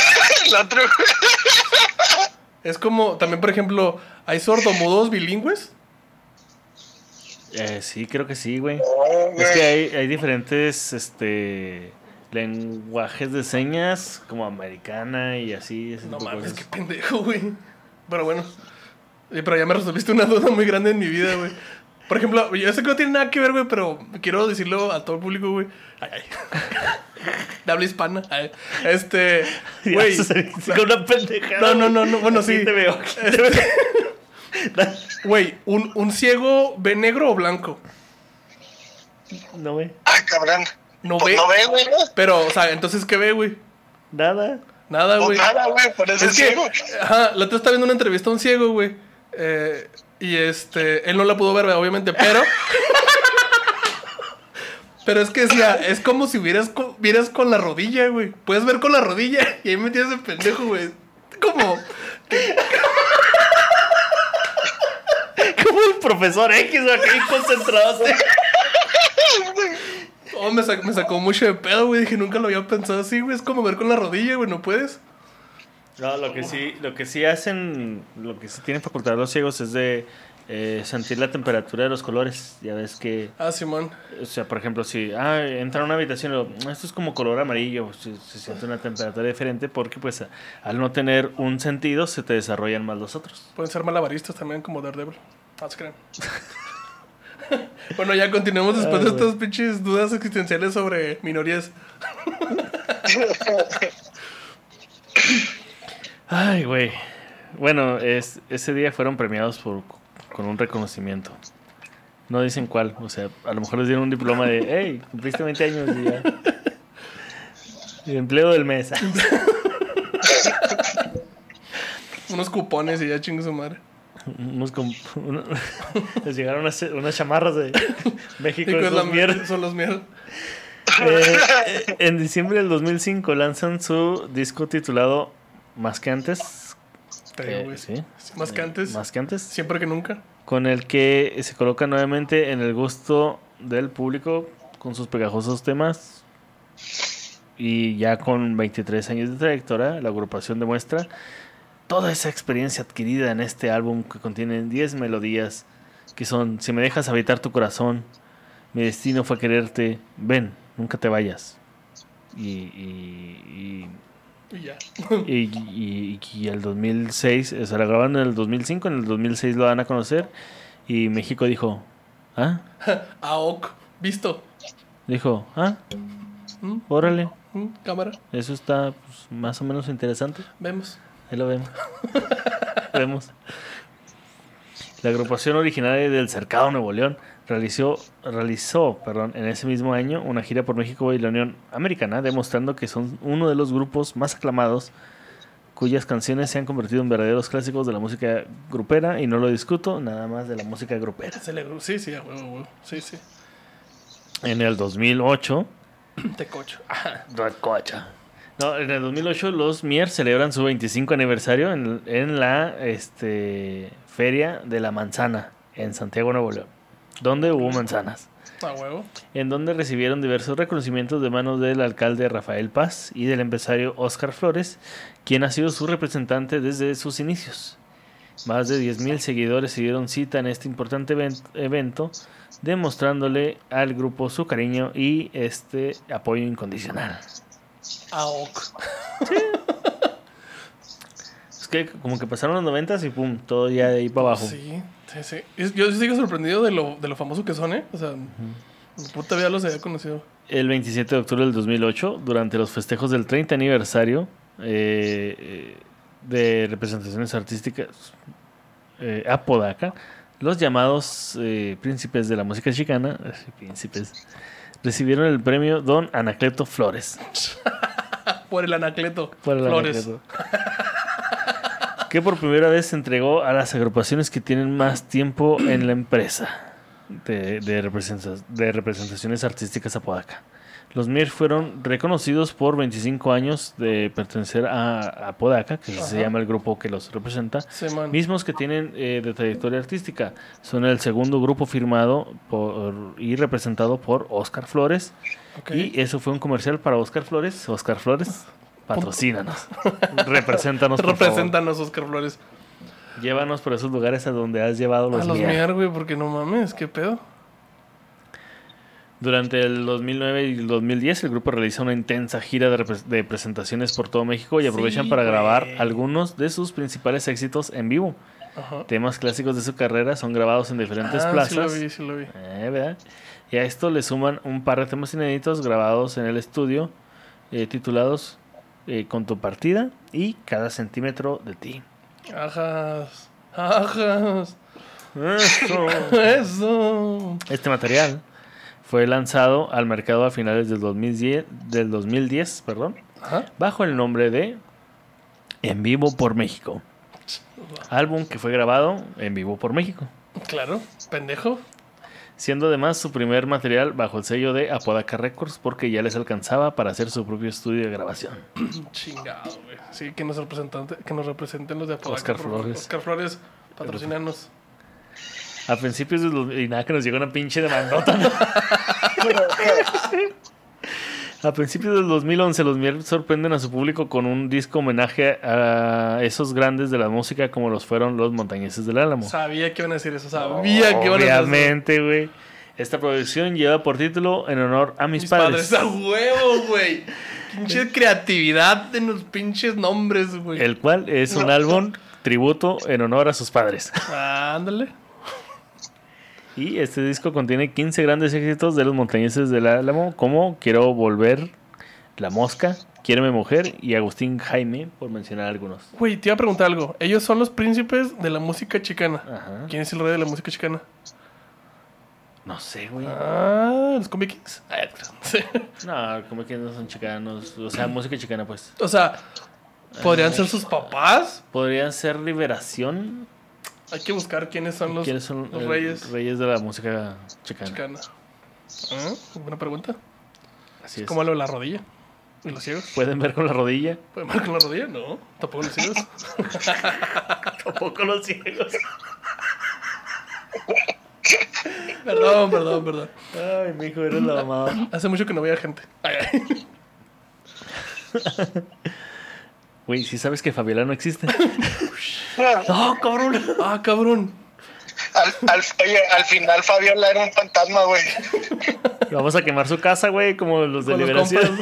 Es como, también, por ejemplo, ¿hay sordomudos bilingües?
Eh, sí, creo que sí, güey. Es que hay, hay diferentes, este, lenguajes de señas, como americana y así. ese
No mames,
cosas.
qué pendejo, güey. Pero bueno. Pero ya me resolviste una duda muy grande en mi vida, güey. Por ejemplo, yo sé que no tiene nada que ver, güey, pero quiero decirlo a todo el público, güey. Ay, ay. [laughs] De habla hispana. Ay. Este, [laughs] güey.
con una pendejada.
No, no, no, no, bueno, sí.
te veo. aquí te veo.
Güey, ¿un, ¿un ciego ve negro o blanco?
No, güey.
Ah, cabrón.
No
Pues
ve.
no ve, güey. ¿no?
Pero, o sea, entonces, ¿qué ve, güey?
Nada.
Nada,
Pues
güey.
nada, güey, por eso
Es
es
que,
ciego.
ajá, la otra estaba viendo una entrevista a un ciego, güey. Eh, y este, él no la pudo ver, obviamente, pero. pero es que decía, es como si vieras con, vieras con la rodilla, güey. Puedes ver con la rodilla. Y ahí me tienes de pendejo, güey. Como.
Como el profesor X, aquí concentrado.
Oh, me, sac- me sacó mucho de pedo, güey. Dije, nunca lo había pensado así, güey. Es como ver con la rodilla, güey. No puedes.
No, lo que sí, lo que sí hacen, lo que sí tienen facultad los ciegos es de eh, sentir la temperatura de los colores. Ya ves que,
Ah, Simón.
o sea, por ejemplo, si ah, entra a una habitación y lo, "Mm, esto es como color amarillo, se, se siente una temperatura diferente porque pues a- al no tener un sentido se te desarrollan más los otros.
Pueden ser malabaristas también, como Daredevil. Ah, se crean. [laughs] bueno, ya continuemos después
Ay,
de
güey.
estas pinches dudas existenciales sobre minorías. [laughs]
Ay, güey. Bueno, es, ese día fueron premiados por, con un reconocimiento. No dicen cuál, o sea, a lo mejor les dieron un diploma de, hey, cumpliste 20 años y ya. [laughs] Y empleo del mes. [laughs]
Unos cupones y ya chingo su madre.
Unos [laughs] les llegaron unas, unas chamarras de México.
La
los
son los.
Eh, eh, en diciembre del 2005 lanzan su disco titulado Más que antes. Eh, sí.
Más que antes.
Más que antes.
Siempre que nunca.
Con el que se coloca nuevamente en el gusto del público con sus pegajosos temas. Y ya con 23 años de trayectoria, la agrupación demuestra toda esa experiencia adquirida en este álbum que contiene 10 melodías que son Si me dejas habitar tu corazón, Mi destino fue quererte, ven, nunca te vayas. Y, y,
Y ya.
y, y, y- y el 2006, o sea, la grabaron en el 2005, en el 2006 lo dan a conocer y México dijo, ¿ah? [laughs]
AOC. Visto.
Dijo, ¿ah?
¿Mm?
Órale,
¿Mm? Cámara.
eso está pues, más o menos interesante.
Vemos.
Ahí lo vemos. [laughs] vemos. La agrupación originaria del Cercado Nuevo León realizó, realizó perdón, en ese mismo año una gira por México y la Unión Americana, demostrando que son uno de los grupos más aclamados cuyas canciones se han convertido en verdaderos clásicos de la música grupera y no lo discuto, nada más de la música grupera.
Sí, sí, huevo, huevo. Sí, sí.
En el 2008 [clears throat]
Te cocho. [laughs]
No, en el 2008 los Mier celebran su 25 aniversario en, en la este, Feria de la Manzana en Santiago, Nuevo León, donde hubo manzanas,
A huevo.
en donde recibieron diversos reconocimientos de manos del alcalde Rafael Paz y del empresario Oscar Flores, quien ha sido su representante desde sus inicios. Más de 10.000 seguidores se dieron cita en este importante even- evento, demostrándole al grupo su cariño y este apoyo incondicional.
Aok.
Es que como que pasaron los 90 y pum, todo ya de ahí para abajo.
Sí, sí, sí. Es- Yo sigo sorprendido de lo, de lo famoso que son, ¿eh? O sea, puta vida los había conocido.
El 27 de octubre del 2008, durante los festejos del 30 aniversario eh, eh, de representaciones artísticas eh, Apodaca, los llamados eh, príncipes de la música chicana, [laughs] príncipes, recibieron el premio Don Anacleto Flores. [laughs] [laughs]
Por el anacleto.
por el
Flores.
Anacleto. que por primera vez se entregó a las agrupaciones que tienen más tiempo en la empresa de, de representa- de representaciones artísticas Apodaca. Los MIR fueron reconocidos por 25 años de pertenecer a Apodaca, que se llama el grupo que los representa,
Sí,
mismos que tienen eh, de trayectoria artística. Son el segundo grupo firmado por, y representado por Oscar Flores. Y eso fue un comercial para Oscar Flores. Oscar Flores, patrocínanos. [laughs] Represéntanos, por favor.
Represéntanos, Oscar Flores.
Llévanos por esos lugares a donde has llevado los,
a los miar, güey, porque no mames, ¿qué pedo?
Durante el 2009 y el 2010, el grupo realiza una intensa gira de, de presentaciones por todo México y aprovechan
Sí,
para grabar algunos de sus principales éxitos en vivo.
Ajá.
Temas clásicos de su carrera son grabados en diferentes
Ah,
plazas.
sí lo vi, sí lo vi.
Eh, ¿verdad? Y a esto le suman un par de temas inéditos grabados en el estudio, eh, titulados eh, Con tu partida y Cada centímetro de ti.
Ajas. Ajas.
Eso. [laughs]
Eso.
Este material fue lanzado al mercado a finales del 2010, del 2010 perdón,
Ajá.
bajo el nombre de En Vivo por México. Álbum que fue grabado en vivo por México,
Claro, pendejo.
siendo además su primer material bajo el sello de Apodaca Records porque ya les alcanzaba para hacer su propio estudio de grabación. [clears throat]
Chingado, güey. Sí, que nos, representante, que nos representen los de Apodaca.
Oscar. Flores.
Oscar Flores, patrocinanos.
A principios del... dos- Y nada, que nos llegó una pinche demandota. ¿no? A principios del 2011, los Mier sorprenden a su público con un disco homenaje a esos grandes de la música como los fueron los Montañeses del Álamo.
Sabía que iban a decir eso, sabía que iban a decir eso.
Obviamente, güey. Esta producción lleva por título En honor a mis,
Mis
padres.
padres a huevo, güey. [laughs] Pinche creatividad en los pinches nombres, güey.
El cual es un álbum tributo en honor a sus padres.
Ándale.
Y este disco contiene 15 grandes éxitos de los montañeses del Álamo, como Quiero Volver, La Mosca, Quiéreme Mujer y Agustín Jaime, por mencionar algunos.
Güey, te iba a preguntar algo. Ellos son los príncipes de la música chicana.
Ajá.
¿Quién es el rey de la música chicana?
No sé, güey.
Ah, los Kings. Ah, te creo. Sí. [laughs]
No, que no son chicanos. O sea, música chicana, pues.
O sea, ¿podrían ser sus papás?
Podrían ser Liberación.
Hay que buscar quiénes son los,
¿Quiénes son
los reyes
reyes de la música chicana?
chicana. Ah, buena pregunta.
Así es.
¿Cómo lo de la rodilla? ¿Y los ciegos?
¿Pueden ver con la rodilla?
¿Pueden ver con la rodilla? No, tampoco los ciegos. [laughs]
Tampoco los ciegos. [laughs]
perdón, perdón, perdón.
Ay, mi hijo, eres la mamada.
Hace mucho que no veía gente. Ay, [laughs] ay.
Güey, ¿sí sabes que Fabiola no existe? [laughs] ¡No, cabrón!
Ah, cabrón.
Al, al, oye, al final Fabiola era un fantasma, güey.
Vamos a quemar su casa, güey, como los de Liberación.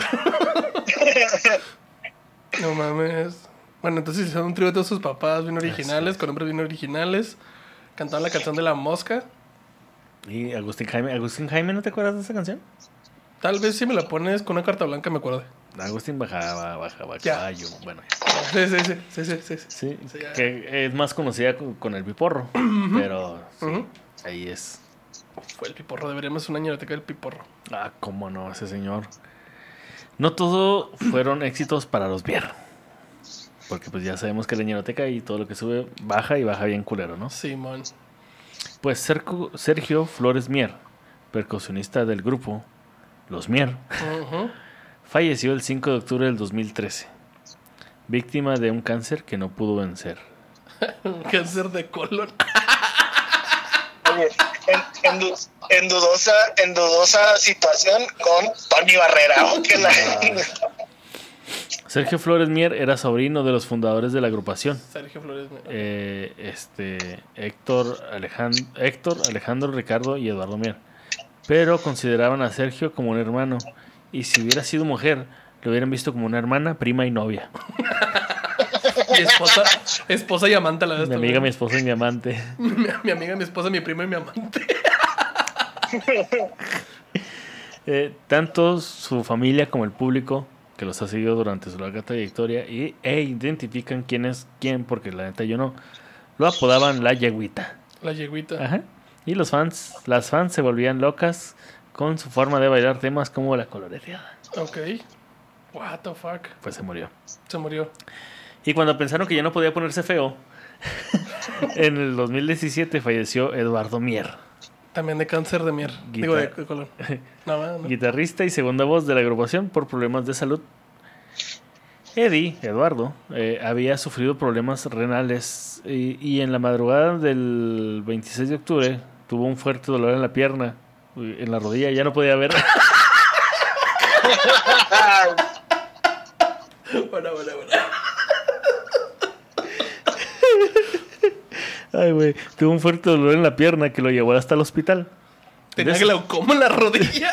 No mames. Bueno, entonces hicieron un tributo a sus papás bien originales, con nombres bien originales. Cantaban la canción de la mosca.
Y Agustín Jaime. ¿Agustín Jaime no te acuerdas de esa canción?
Tal vez si me la pones con una carta blanca me acuerdo.
Agustín bajaba, bajaba caballo. Bueno,
Sí, sí, sí, sí, sí, sí, sí.
sí,
Sí,
que es más conocida con, el piporro. [clears throat] pero sí, ahí es.
Fue el piporro, deberíamos una ñeroteca del piporro.
Ah, cómo no, ese señor. No todo fueron [clears throat] éxitos para los Bier. Porque pues ya sabemos que la ñeroteca y todo lo que sube baja y baja bien culero, ¿no?
Simón.
Pues Sergio, Flores Mier, percusionista del grupo Los Mier,
Ujú.
Falleció el 5 de octubre del 2013, víctima de un cáncer que no pudo vencer. [laughs]
Cáncer de colon.
Oye, en, en, du- en dudosa, en dudosa situación con Tony Barrera. ¿o qué la-
Sergio Flores Mier era sobrino de los fundadores de la agrupación.
Sergio Flores. me-
Eh, este, Héctor, Alejan- Héctor, Alejandro, Ricardo y Eduardo Mier. Pero consideraban a Sergio como un hermano. Y si hubiera sido mujer, lo hubieran visto como una hermana, prima y novia.
Mi esposa, esposa y amante a la vez.
Mi amiga, mi esposa y mi amante.
mi, mi amiga, mi esposa, mi prima y mi amante. [laughs]
Eh, tanto su familia como el público que los ha seguido durante su larga trayectoria y, e identifican quién es quién, porque la neta yo no, lo apodaban la yeguita.
La yeguita.
Ajá. Y los fans, las fans se volvían locas con su forma de bailar temas como la coloreteada.
Ok. What the fuck.
Pues se murió.
Se murió.
Y cuando pensaron que ya no podía ponerse feo, [laughs] en el 2017 falleció Eduardo Mier,
También de cáncer de mier. Digo, de,
Guitar-
de colon. [laughs] No, no,
guitarrista y segunda voz de la agrupación por problemas de salud. Eddie, Eduardo, eh, había sufrido problemas renales y, y en la madrugada del 26 de octubre tuvo un fuerte dolor en la pierna, en la rodilla, ya no podía ver.
Bueno, bueno, bueno.
Ay, güey, tuvo un fuerte dolor en la pierna que lo llevó hasta el hospital.
Tenía glaucoma en la rodilla.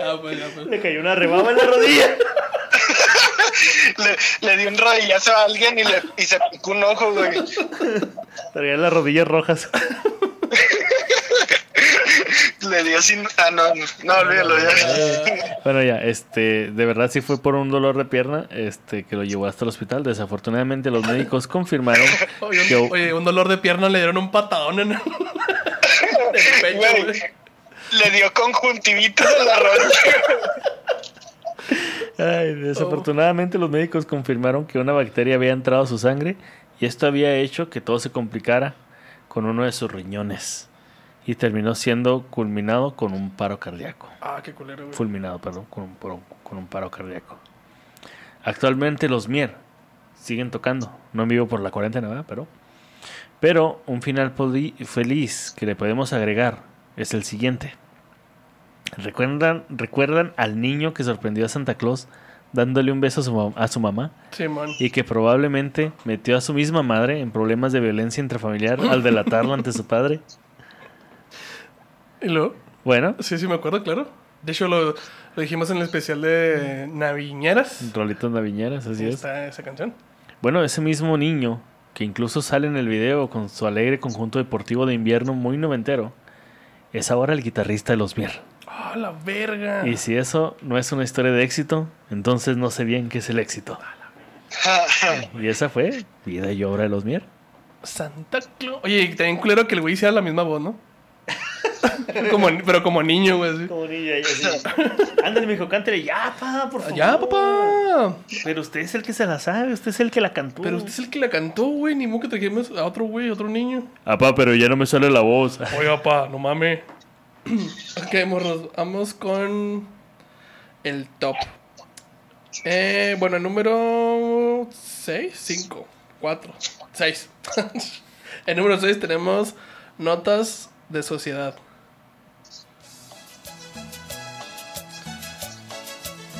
ah, pues, [laughs] pues.
Le cayó una rebaba en la rodilla.
Le, le dio un rodillazo a alguien y, le, y se picó un ojo, güey.
Traía las rodillas rojas.
Le dio sin. Ah, no, no, no olvídalo ya.
Bueno, ya, este, de verdad sí fue por un dolor de pierna, este, que lo llevó hasta el hospital. Desafortunadamente los médicos confirmaron [laughs]
Oye,
que
un, oye, un dolor de pierna le dieron un patadón en el, [laughs] en el pecho,
Güey,
güey.
le dio conjuntivitis en la rodilla.
Ay, desafortunadamente los médicos confirmaron que una bacteria había entrado a su sangre y esto había hecho que todo se complicara con uno de sus riñones y terminó siendo culminado con un paro cardíaco.
Ah, qué culero, güey.
Fulminado, perdón, con un, paro- con un paro cardíaco. Actualmente los Mier siguen tocando, no en vivo por la cuarentena, ¿verdad? Pero, pero un final feliz que le podemos agregar es el siguiente. ¿Recuerdan, ¿Recuerdan al niño que sorprendió a Santa Claus dándole un beso a su, a su mamá?
Simón.
y que probablemente metió a su misma madre en problemas de violencia intrafamiliar al delatarlo ante su padre.
¿Y luego?
Bueno,
Sí, sí, me acuerdo, claro. De hecho, lo, lo dijimos en el especial de Naviñeras.
Rolitos Naviñeras, así
Ahí
es.
está esa canción.
Bueno, ese mismo niño, que incluso sale en el video con su alegre conjunto deportivo de invierno muy noventero, es ahora el guitarrista de los Mier.
¡Ah, la verga!
Y si eso no es una historia de éxito, entonces no sé bien qué es el éxito. Y esa fue vida y obra de los Mier.
Santa Claus. Oye, y también culero que el güey hiciera la misma voz, ¿no? [laughs] como, pero como niño, güey.
Como niña, y así. Ándale, mijo, cántale. Ya, pa, por favor.
Ya, papá.
Pero usted es el que se la sabe, usted es el que la cantó.
Pero usted es el que la cantó, güey. Ni modo que trajimos a otro güey, otro niño.
Apá, pero ya no me sale la voz.
Oiga, papá, no mames. [clears throat] ok, morros. Vamos con el top. Eh, bueno, el número 6, 5, 4, 6. el número 6 tenemos notas de sociedad.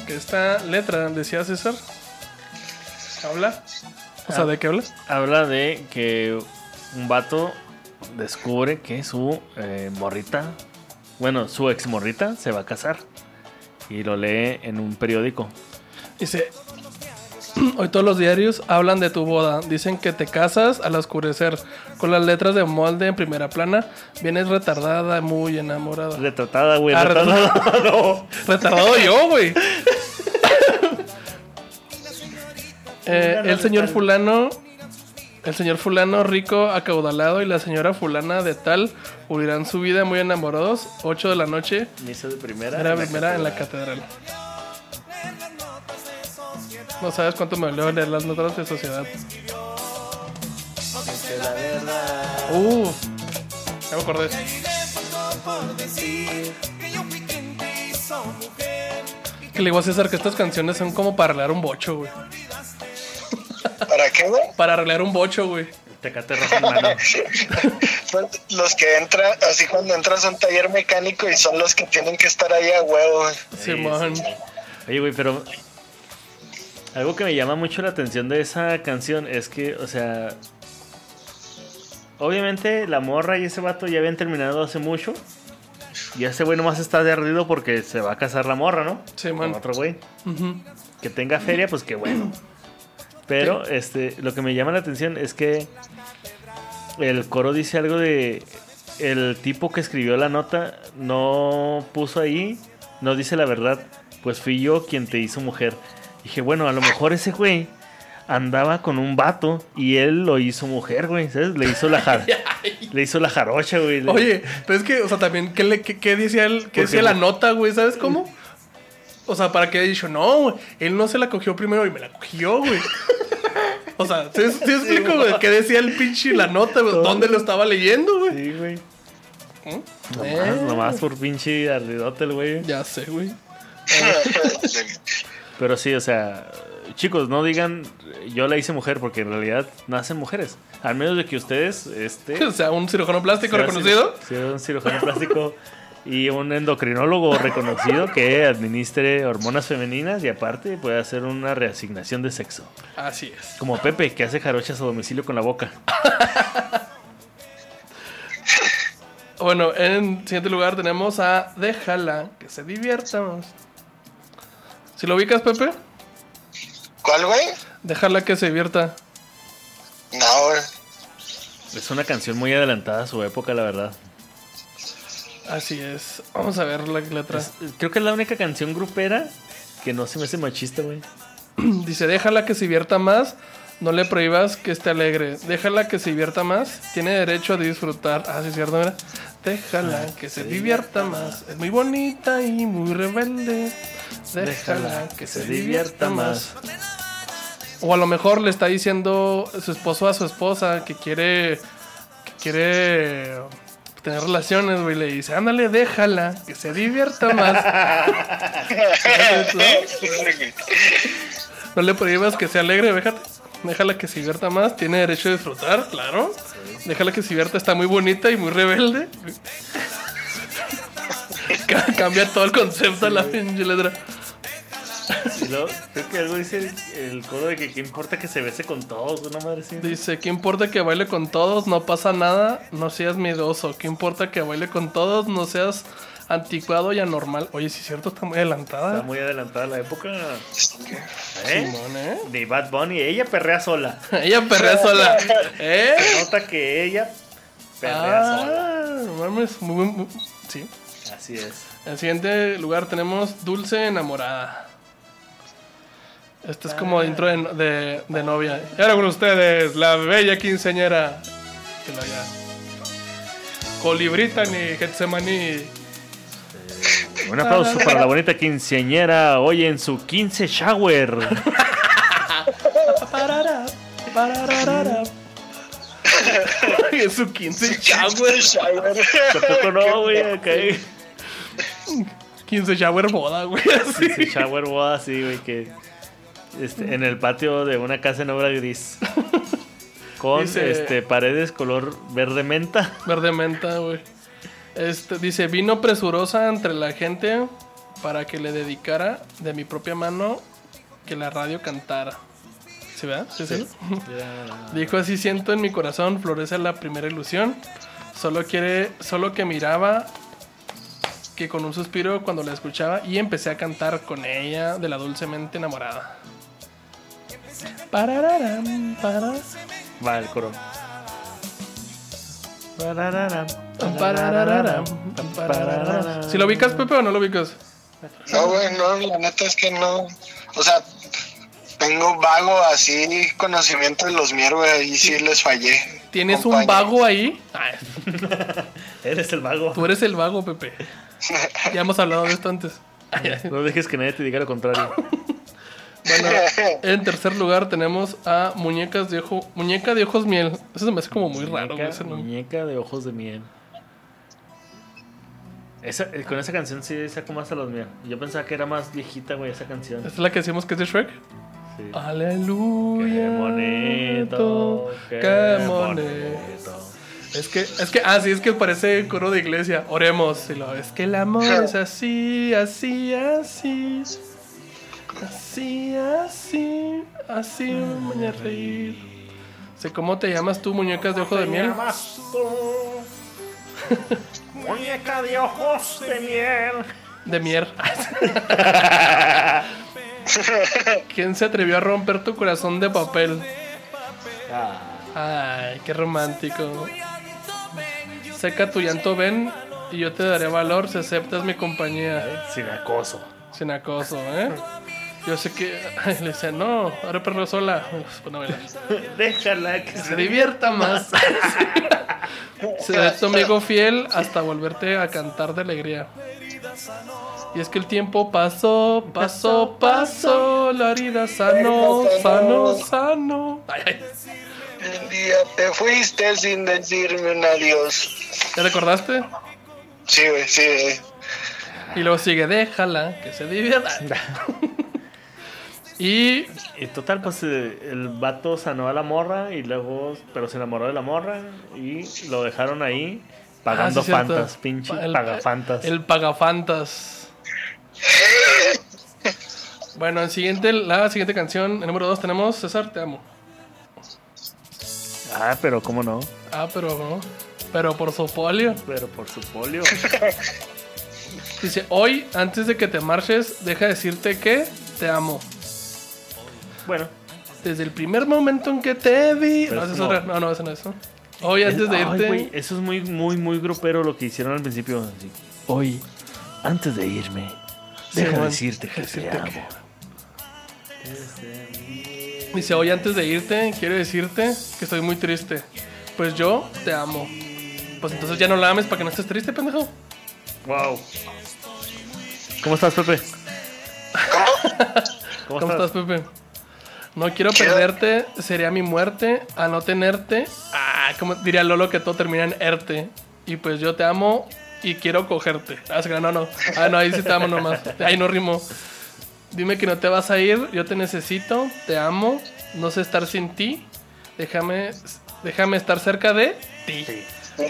Que esta letra, decía César, habla. O sea, ¿de qué habla?
Habla de que un vato descubre que su eh, morrita, bueno, su ex morrita se va a casar. Y lo lee en un periódico.
Dice, [clears throat] hoy todos los diarios hablan de tu boda. Dicen que te casas al oscurecer. Con las letras de molde en primera plana. Vienes retardada, muy enamorada.
Retratada, güey.
Ah,
retratada. [laughs] no.
Retardado yo, güey. [laughs] Eh, el señor fulano... El señor fulano rico, acaudalado y la señora fulana de tal huirán su vida muy enamorados. 8 de la noche,
Misa de primera.
era primera en la catedral. No sabes cuánto me dolió leer las notas de sociedad. Uh, ya me acordé. Que le digo a César que estas canciones son como para arreglar un bocho, güey.
¿Para qué, güey?
Para arreglar un bocho, güey.
Tecate rojo en mano. [laughs]
Pues, los que entran, así cuando entras a un taller mecánico y son los que tienen que estar ahí a huevo.
Simón.
Oye, güey, pero algo que me llama mucho la atención de esa canción es que, o sea, obviamente la morra y ese vato ya habían terminado hace mucho. Y ese güey nomás está de ardido porque se va a casar la morra, ¿no?
Sí,
Con
man.
otro güey. Que tenga feria, pues qué bueno. Pero este, lo que me llama la atención es que el coro dice algo de el tipo que escribió la nota no puso ahí, no dice la verdad, pues fui yo quien te hizo mujer. Dije, bueno, a lo mejor ese güey andaba con un vato y él lo hizo mujer, güey, ¿sabes? Le hizo la [laughs] jar le hizo la jarocha, güey.
Oye, pero es que, o sea, también, ¿qué, le, qué, qué decía, él, qué decía la nota, güey? ¿Sabes cómo? O sea, para que haya dicho, no, güey, él no se la cogió primero y me la cogió, güey. O sea, ¿sí, sí explico, güey? ¿Qué decía el pinche la nota, güey? ¿Dónde lo estaba leyendo, güey?
Sí, güey.
¿Eh?
Nomás, nomás por pinche ardidote el güey.
Ya sé, güey.
Pero sí, o sea, chicos, no digan yo la hice mujer porque en realidad nacen mujeres. Al menos de que ustedes, este... [laughs]
O sea, un cirujano plástico reconocido.
sea un cirujano plástico [laughs] y un endocrinólogo reconocido que administre hormonas femeninas y aparte puede hacer una reasignación de sexo.
Así es.
Como Pepe, que hace jarochas a domicilio con la boca.
Bueno, en siguiente lugar tenemos a Déjala que se divierta. ¿Si lo ubicas, Pepe?
¿Cuál, güey?
Déjala que se divierta.
No, güey.
Es una canción muy adelantada a su época, la verdad.
Así es. Vamos a ver la letra.
Es- creo que es la única canción grupera que no se me hace machista, güey. [clears throat]
Dice, déjala que se divierta más. No le prohíbas que esté alegre. Déjala que se divierta más. Tiene derecho a disfrutar. Ah, sí, es cierto, mira. Déjala que se divierta más. Es muy bonita y muy rebelde. Déjala que se divierta más. O a lo mejor le está diciendo su esposo a su esposa que quiere que quiere tener relaciones, güey. Le dice, ándale, déjala que se divierta más. [laughs] No le prohíbas que sea alegre, déjate. Déjala que se divierta más, tiene derecho a disfrutar, claro. Déjala que se divierta, está muy bonita y muy rebelde. Ca- [laughs] Cambia todo el concepto de la pinche letra.
Y luego, creo que algo dice el, el coro de que qué importa que se bese con todos, una madre así.
Dice, ¿qué importa que baile con todos? No pasa nada, no seas miedoso. ¿Qué importa que baile con todos? No seas anticuado y anormal. Oye, si es cierto, está muy adelantada.
Está muy adelantada la época. ¿Eh?
Simón, ¿eh?
De Bad Bunny, ella perrea sola. [laughs]
Ella perrea sola. [laughs] ¿Eh?
Se nota que ella perrea sola.
Ah, no mames, muy muy- Sí.
Así es.
En el siguiente lugar tenemos Dulce Enamorada. Este es como intro de, de, de novia. Y ahora con ustedes, la bella quinceañera. Que la ya. Colibrita ni Getsemaní.
Un aplauso para la bonita quinceañera hoy en su 15 shower.
Parará, pararara. es su 15 shower.
Tampoco no, güey. acá hay
15 shower boda, güey. Así.
15 shower boda así, güey, que este, en el patio de una casa en obra gris. [laughs] Con
Dice-
este paredes color verde menta.
Verde menta, güey. Este, dice, vino presurosa entre la gente para que le dedicara de mi propia mano que la radio cantara. ¿Sí, verdad? ¿Sí, sí? [laughs] Dijo, así siento en mi corazón, florece la primera ilusión. Solo quiere, solo que miraba que con un suspiro cuando la escuchaba y empecé a cantar con ella de la dulcemente enamorada. Parararam, para,
Va el coro. Parararam,
parararam, parararam. ¿Si lo ubicas, Pepe, o no lo ubicas?
No, güey, no, la neta es que no. O sea, tengo vago así conocimiento de los mier, güey, y sí les fallé.
¿Tienes un vago ahí? [laughs]
Eres el vago.
tú eres el vago, Pepe. [laughs] Ya hemos hablado de esto antes.
No dejes que nadie te diga lo contrario. [laughs]
Bueno, [laughs] en tercer lugar tenemos a Muñecas de Ojo, Muñeca de Ojos Miel. Eso se me hace como muy raro, ese nombre.
muñeca de ojos de miel. Esa, eh, con esa canción sí saco más a los míos. Yo pensaba que era más viejita, güey, esa canción.
¿Esta es la que decimos que es de Shrek?
Sí.
Aleluya.
Qué bonito,
Qué,
qué
bonito. Es que, es que, ah, sí, es que parece coro de iglesia. Oremos. Y lo, es que el amor es así, así, así. Así, así, así me voy a reír. Sé cómo te llamas tú, muñecas de ojo de miel.
Muñeca de ojos de miel.
De miel. [laughs] ¿Quién se atrevió a romper tu corazón de papel? Ay, qué romántico. Seca tu llanto, ven, y yo te daré valor si aceptas mi compañía.
Sin acoso.
Sin acoso, ¿eh? Yo sé que. Le decía, no, ahora perro sola. Pues.
Déjala que
se divierta más. [laughs] Seré tu amigo fiel hasta volverte a cantar de alegría. Y es que el tiempo pasó, pasó, pasó, la herida sanó, sanó, sanó. Ay, ay.
Un día te fuiste sin decirme un adiós.
¿Ya recordaste?
Sí, güey, sí.
Y luego sigue, déjala, que se divierta. [laughs] y
Y total, pues eh, el vato sanó a la morra y luego, pero se enamoró de la morra y lo dejaron ahí pagando
Ah, sí,
fantas, pinche
El-
pagafantas.
El pagafantas. Bueno, en siguiente, la siguiente canción, el número 2 tenemos César, te amo.
Ah, pero cómo no,
Ah, pero no. Pero por su polio.
pero por su polio.
Dice, hoy, antes de que te marches, deja decirte que te amo.
Bueno,
Desde el primer momento en que te vi...
Pero
No,
es
esa es
como-
otra. no, no, esa no es. ¿no? Hoy, antes de
Ay,
irte...
güey, eso es muy, muy, muy grupero lo que hicieron al principio. así. Hoy, antes de irme,
Sí,
deja
bueno,
decirte que
decirte
te amo.
que- Dice, hoy antes de irte, quiero decirte que estoy muy triste. Pues yo te amo. Pues entonces ya no la ames para que no estés triste, pendejo.
Wow. ¿Cómo estás, Pepe? [laughs] ¿Cómo,
¿Cómo estás, Pepe? No quiero perderte, sería mi muerte a no tenerte. Ah, como diría Lolo que todo termina en erte. Y pues yo te amo y quiero cogerte. Ah, no, no. Ah, no, ahí sí te amo nomás. Ahí no rimo. Dime que no te vas a ir, yo te necesito, te amo, no sé estar sin ti. Déjame, déjame estar cerca de ti.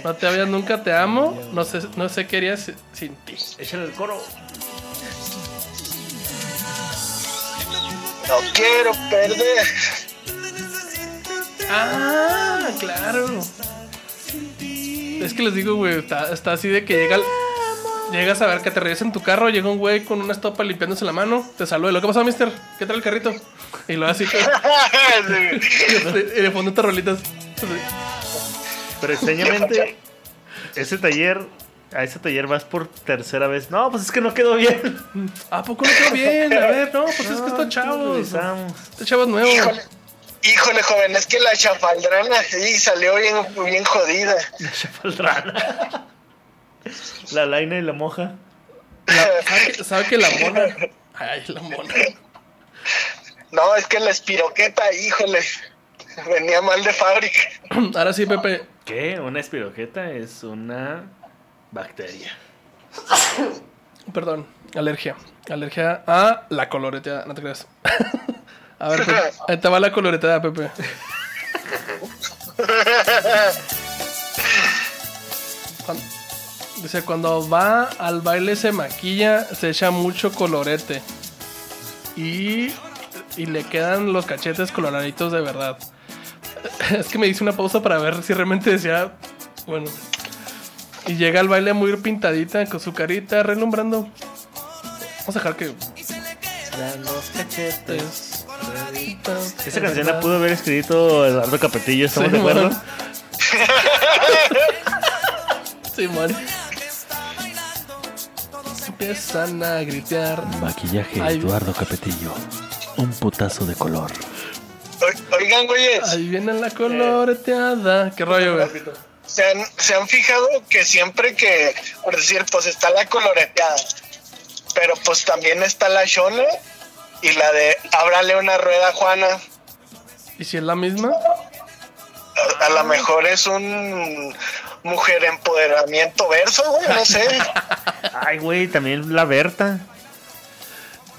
No te vayas nunca, te amo, no sé, no sé qué harías sin ti.
Échale el coro.
No quiero perder.
Ah, claro. Es que les digo, güey, está, está así de que llega el- Llegas a ver que te regresa en tu carro, llega un güey con una estopa limpiándose la mano, te saluda. lo que pasó, mister? ¿Qué trae el carrito? Y lo hace así, y le pone otras rolitas.
Pero extrañamente, ese taller, a ese taller vas por tercera vez. No, pues es que no quedó bien. [laughs]
¿A poco no quedó bien? A ver, no, pues es que estos chavos. Estos chavos nuevos.
Híjole, híjole, joven, es que la chafaldrana sí salió bien, bien jodida.
Chafaldrana. [laughs] La laina y la moja.
¿Sabe que, sabe que la mona? Ay, la mona.
No, es que la espiroqueta, híjole, venía mal de fábrica.
Ahora sí, Pepe.
¿Qué? Una espiroqueta es una bacteria. [coughs]
Perdón, alergia. Alergia a la coloreteada, no te creas. [laughs] A ver, Pepe, ahí te va la coloreteada, Pepe. Dice, cuando va al baile se maquilla, se echa mucho colorete. Y, y le quedan los cachetes coloraditos de verdad. [laughs] Es que me hice una pausa para ver si realmente decía, bueno, y llega al baile muy pintadita con su carita relumbrando. Vamos a dejar que. es-
Esa canción la pudo haber escrito Eduardo Capetillo, ¿estamos de acuerdo?
Simón. [laughs] Empiezan a gritar.
Maquillaje
Ay.
Eduardo Capetillo. Un putazo de color.
Oigan, güeyes,
Ahí viene la coloreteada. ¿Qué rollo, güey?
¿Se han, se han fijado que siempre que, por decir, pues está la coloreteada, pero pues también está la Shona y la de ábrale una rueda, Juana.
¿Y si es la misma?
A, a lo mejor es un mujer empoderamiento verso, güey, no sé. [laughs]
Ay, güey, también la Berta.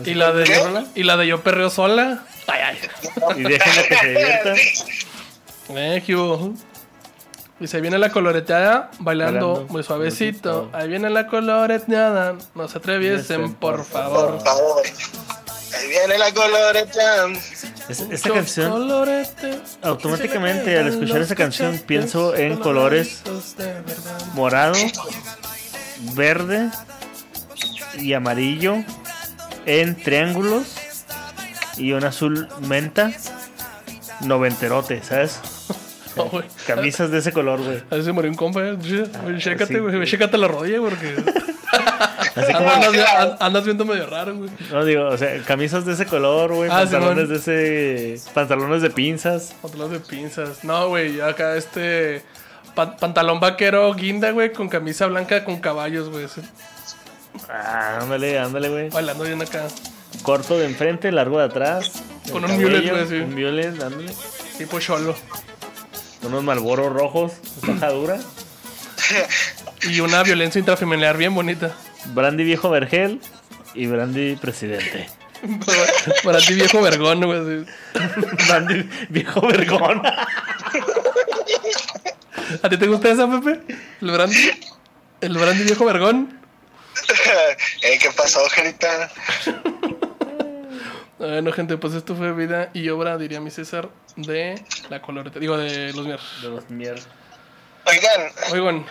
¿Y la de,
¿Qué?
¿y la de yo perreo sola? Ay, ay.
Y déjenla que se divierta. [laughs]
Eh, Dice, ahí viene la coloreteada bailando,
Bailando,
muy suavecito.
suavecito.
Ahí viene la coloreteada, no se atreviesen, por favor.
Por favor. Ahí viene la coloreta.
Es- esta canción,
colorete.
automáticamente al escuchar esa canción pienso en colores morado, verde y amarillo en triángulos y un azul menta noventerote, ¿sabes?
No, güey. [laughs]
Camisas de ese color, güey.
A ver si murió un compa. eh. Güey, Chécate,
sí,
güey. Chécate la rodilla porque [laughs]
Así [laughs] como,
andas, viendo medio raro, güey.
no digo, o sea, camisas de ese color, güey,
Ah,
pantalones de ese, pantalones de pinzas.
Otros de pinzas. No, güey. Acá este. pa- pantalón vaquero guinda, güey, con camisa blanca con caballos, güey. así,
Ah, ándale, ándale, güey.
Bailando bien acá.
Corto de enfrente, largo de atrás.
Con un mulet,
cabello,
güey, sí.
Un mulet, ándale.
Tipo cholo.
Unos malboros rojos, tajadura.
Y una violencia intrafamiliar bien bonita.
Brandy viejo vergel y Brandy presidente. [laughs]
Para ti, viejo vergón, güey. [laughs]
Brandy viejo vergón.
¿A ti te gusta esa, Pepe? ¿El brandy? ¿El brandy viejo vergón? [laughs]
Eh, ¿Qué pasó, Gerita?
Bueno, gente, pues esto fue vida y obra, diría mi César, de la colorete. Digo, de los mier.
De los mierda.
Oigan,
Oigan,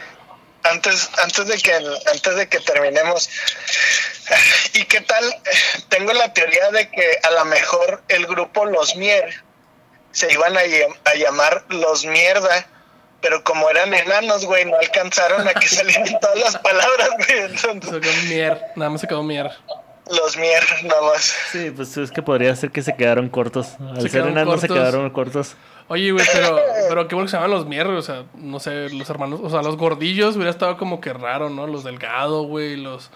antes, antes de que antes de que terminemos, ¿y qué tal? Tengo la teoría de que a lo mejor el grupo Los Mier se iban a, a llamar Los Mierda, pero como eran enanos, güey, no alcanzaron a que [laughs] salieran todas las palabras, güey. Entonces,
se quedó mier. Nada más se quedó mier.
Los Mier, nada más.
Sí, pues es que podría ser que se quedaron cortos. Al
Se
ser enanos se
cortos.
quedaron cortos.
Oye, güey, pero, [laughs] pero qué bueno que se llaman los mier, güey. O sea, no sé, los hermanos. O sea, los gordillos hubiera estado como que raro, ¿no? Los delgado, güey. Los.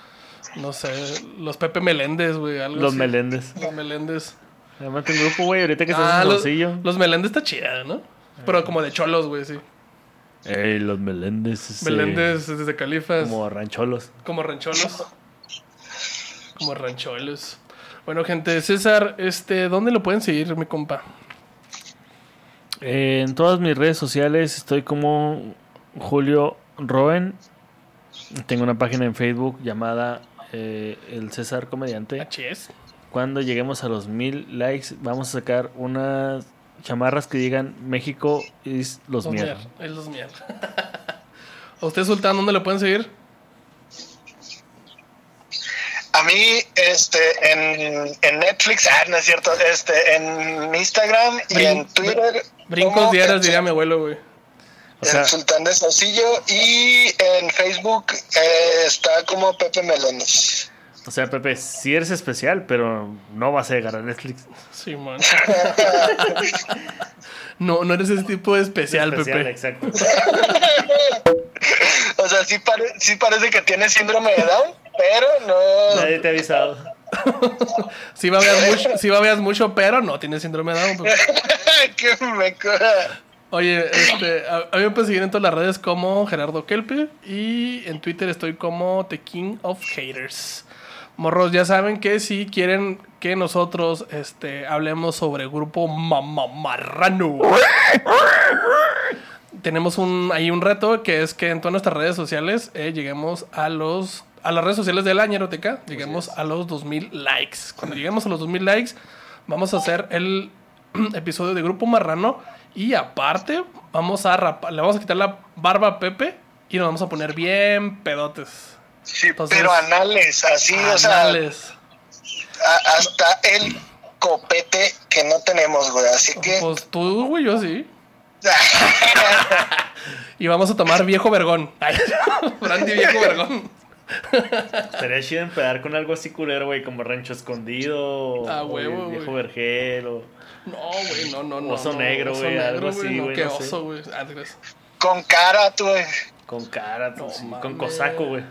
No sé, los Pepe Meléndez, güey. Algo
Los
así.
Meléndez.
Los Meléndez.
Además, un grupo, güey, ahorita que estás
Ah,
en
los,
Hermosillo.
los Meléndez está chida, ¿no? Pero como de cholos, güey, sí.
Ey, los Meléndez. este,
Meléndez desde Califas.
Como rancholos.
Como rancholos. [laughs] Como rancholos. Bueno, gente, César, este, ¿dónde lo pueden seguir, mi compa?
Eh, en todas mis redes sociales estoy como Julio Roen. Tengo una página en Facebook llamada eh, El César Comediante. Cuando lleguemos a los mil likes, vamos a sacar unas chamarras que digan México is los
Los
mierda.
Es los mier. [laughs] ¿A usted, Sultán, dónde lo pueden seguir?
A mí, este, en, en Netflix, ah, no es cierto, este, en Instagram y
Brin-
en Twitter.
Brincos diarios, diría mi abuelo, güey.
O sea,
el Sultán de Saucillo y en Facebook eh, está como Pepe Melones.
o sea, Pepe, sí eres especial, pero no vas a llegar a Netflix.
Sí, man. [laughs] no, no eres ese tipo de especial,
Especial,
Pepe.
exacto. [laughs]
O sea, sí, pare- sí parece que tiene síndrome de Down, pero no.
Nadie te ha avisado. [laughs]
Sí babeas mucho, sí babeas mucho, pero no tienes síndrome de Down,
que me cura.
Oye, este, a, a mí me pueden seguir en todas las redes como Gerardo Kelpe y en Twitter estoy como The King of Haters. Morros, ya saben que si quieren que nosotros este, hablemos sobre grupo Mamá Marrano, tenemos un, ahí un reto que es que en todas nuestras redes sociales eh, lleguemos a los a las redes sociales de la Ñeroteca, lleguemos a los 2000 likes. Cuando lleguemos a los 2000 likes, vamos a hacer el [clears throat] episodio de Grupo Marrano y aparte vamos a rapa- le vamos a quitar la barba a Pepe y nos vamos a poner bien pedotes.
Sí,
Entonces-
pero anales, así, o sea,
Anales.
a- hasta el copete que no tenemos, güey. Así que.
Pues tú, güey, yo sí. [laughs] [laughs] Y vamos a tomar viejo vergón. [laughs] Brandy viejo vergón.
Estaría chido empezar con algo así culero, güey, como rancho escondido.
Ah,
o
huevo,
Viejo
güey.
vergel. O...
No, güey, no, no, no.
Oso
no,
negro, güey, algo así,
no,
güey, no
oso, güey.
Con cara, tú, güey.
Con cara, pues, sí, con cosaco, güey.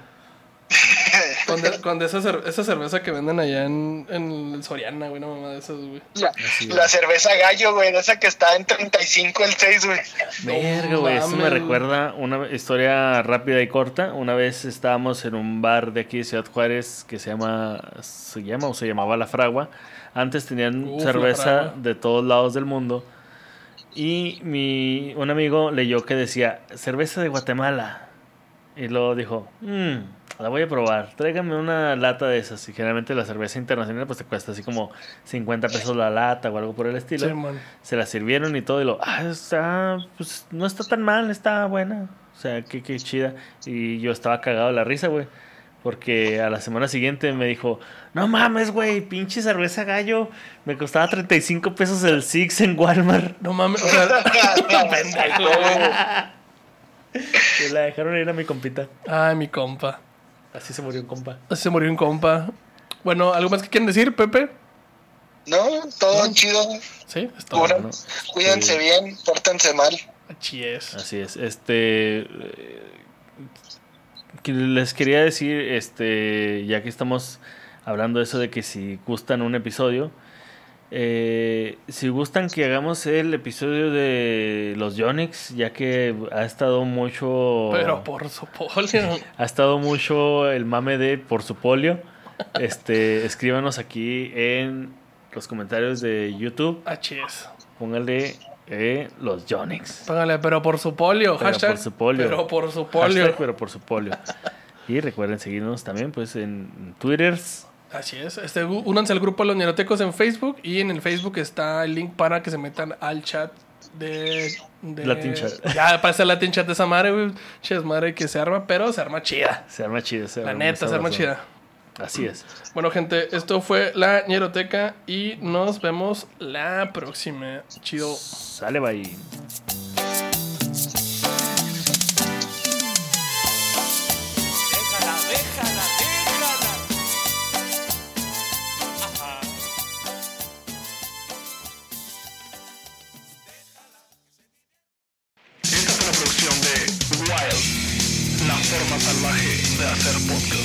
[laughs]
Con, de- con de esa, cer- esa cerveza que venden allá en, en el Soriana, güey, no mamá de esas, güey.
La,
Así,
la cerveza gallo, güey, de esa que está en 35 el 6, güey.
Verga, güey. Eso me recuerda una historia rápida y corta. Una vez estábamos en un bar de aquí de Ciudad Juárez que se llama, se llama o se llamaba La Fragua. Antes tenían
Uf,
cerveza de todos lados del mundo. Y mi, un amigo leyó que decía cerveza de Guatemala. Y luego dijo, mmm, la voy a probar. Tráigame una lata de esas. Y generalmente la cerveza internacional pues te cuesta así como 50 pesos la lata o algo por el estilo.
Sí, man.
Se la sirvieron y todo. Y lo, ah, está, pues no está tan mal, está buena. O sea, qué, qué chida. Y yo estaba cagado de la risa, güey. Porque a la semana siguiente me dijo, no mames, güey, pinche cerveza gallo. Me costaba 35 pesos el Six en Walmart.
No mames, o sea, [laughs] pendejo, güey. [laughs]
Y la dejaron ir a mi compita.
Ay, mi compa.
Así se murió un compa.
Así se murió un compa. Bueno, ¿algo más que quieren decir, Pepe?
No, todo chido.
Sí, es todo.
Bueno,
¿no?
cuídense
Sí.
bien, pórtense mal.
Así es.
Así es. Este. eh, les quería decir, este. Ya que estamos hablando de eso de que si gustan un episodio. Eh, si gustan que hagamos el episodio de los Yonix, ya que ha estado mucho.
Pero por su polio. [laughs]
Ha estado mucho el mame de por su polio. Este, [laughs] escríbanos aquí en los comentarios de YouTube.
Es.
Póngale eh, los Yonix.
Póngale, pero por su polio.
Pero
hashtag,
por su polio.
Pero por su polio.
Hashtag, pero por su polio. [laughs] Y recuerden seguirnos también pues en Twitter.
Así es. Este, únanse al grupo de los Nerotecos en Facebook y en el Facebook está el link para que se metan al chat de... de-
Latin chat.
Ya parece Latin chat de esa madre, güey. Che, es madre que se arma, pero se arma chida.
Se arma chida. Se
La
arma
neta, se arma chida.
Así es.
Bueno, gente, esto fue la Ñeroteca y nos vemos la próxima. Chido.
Sale, bye.
De hacer podcast.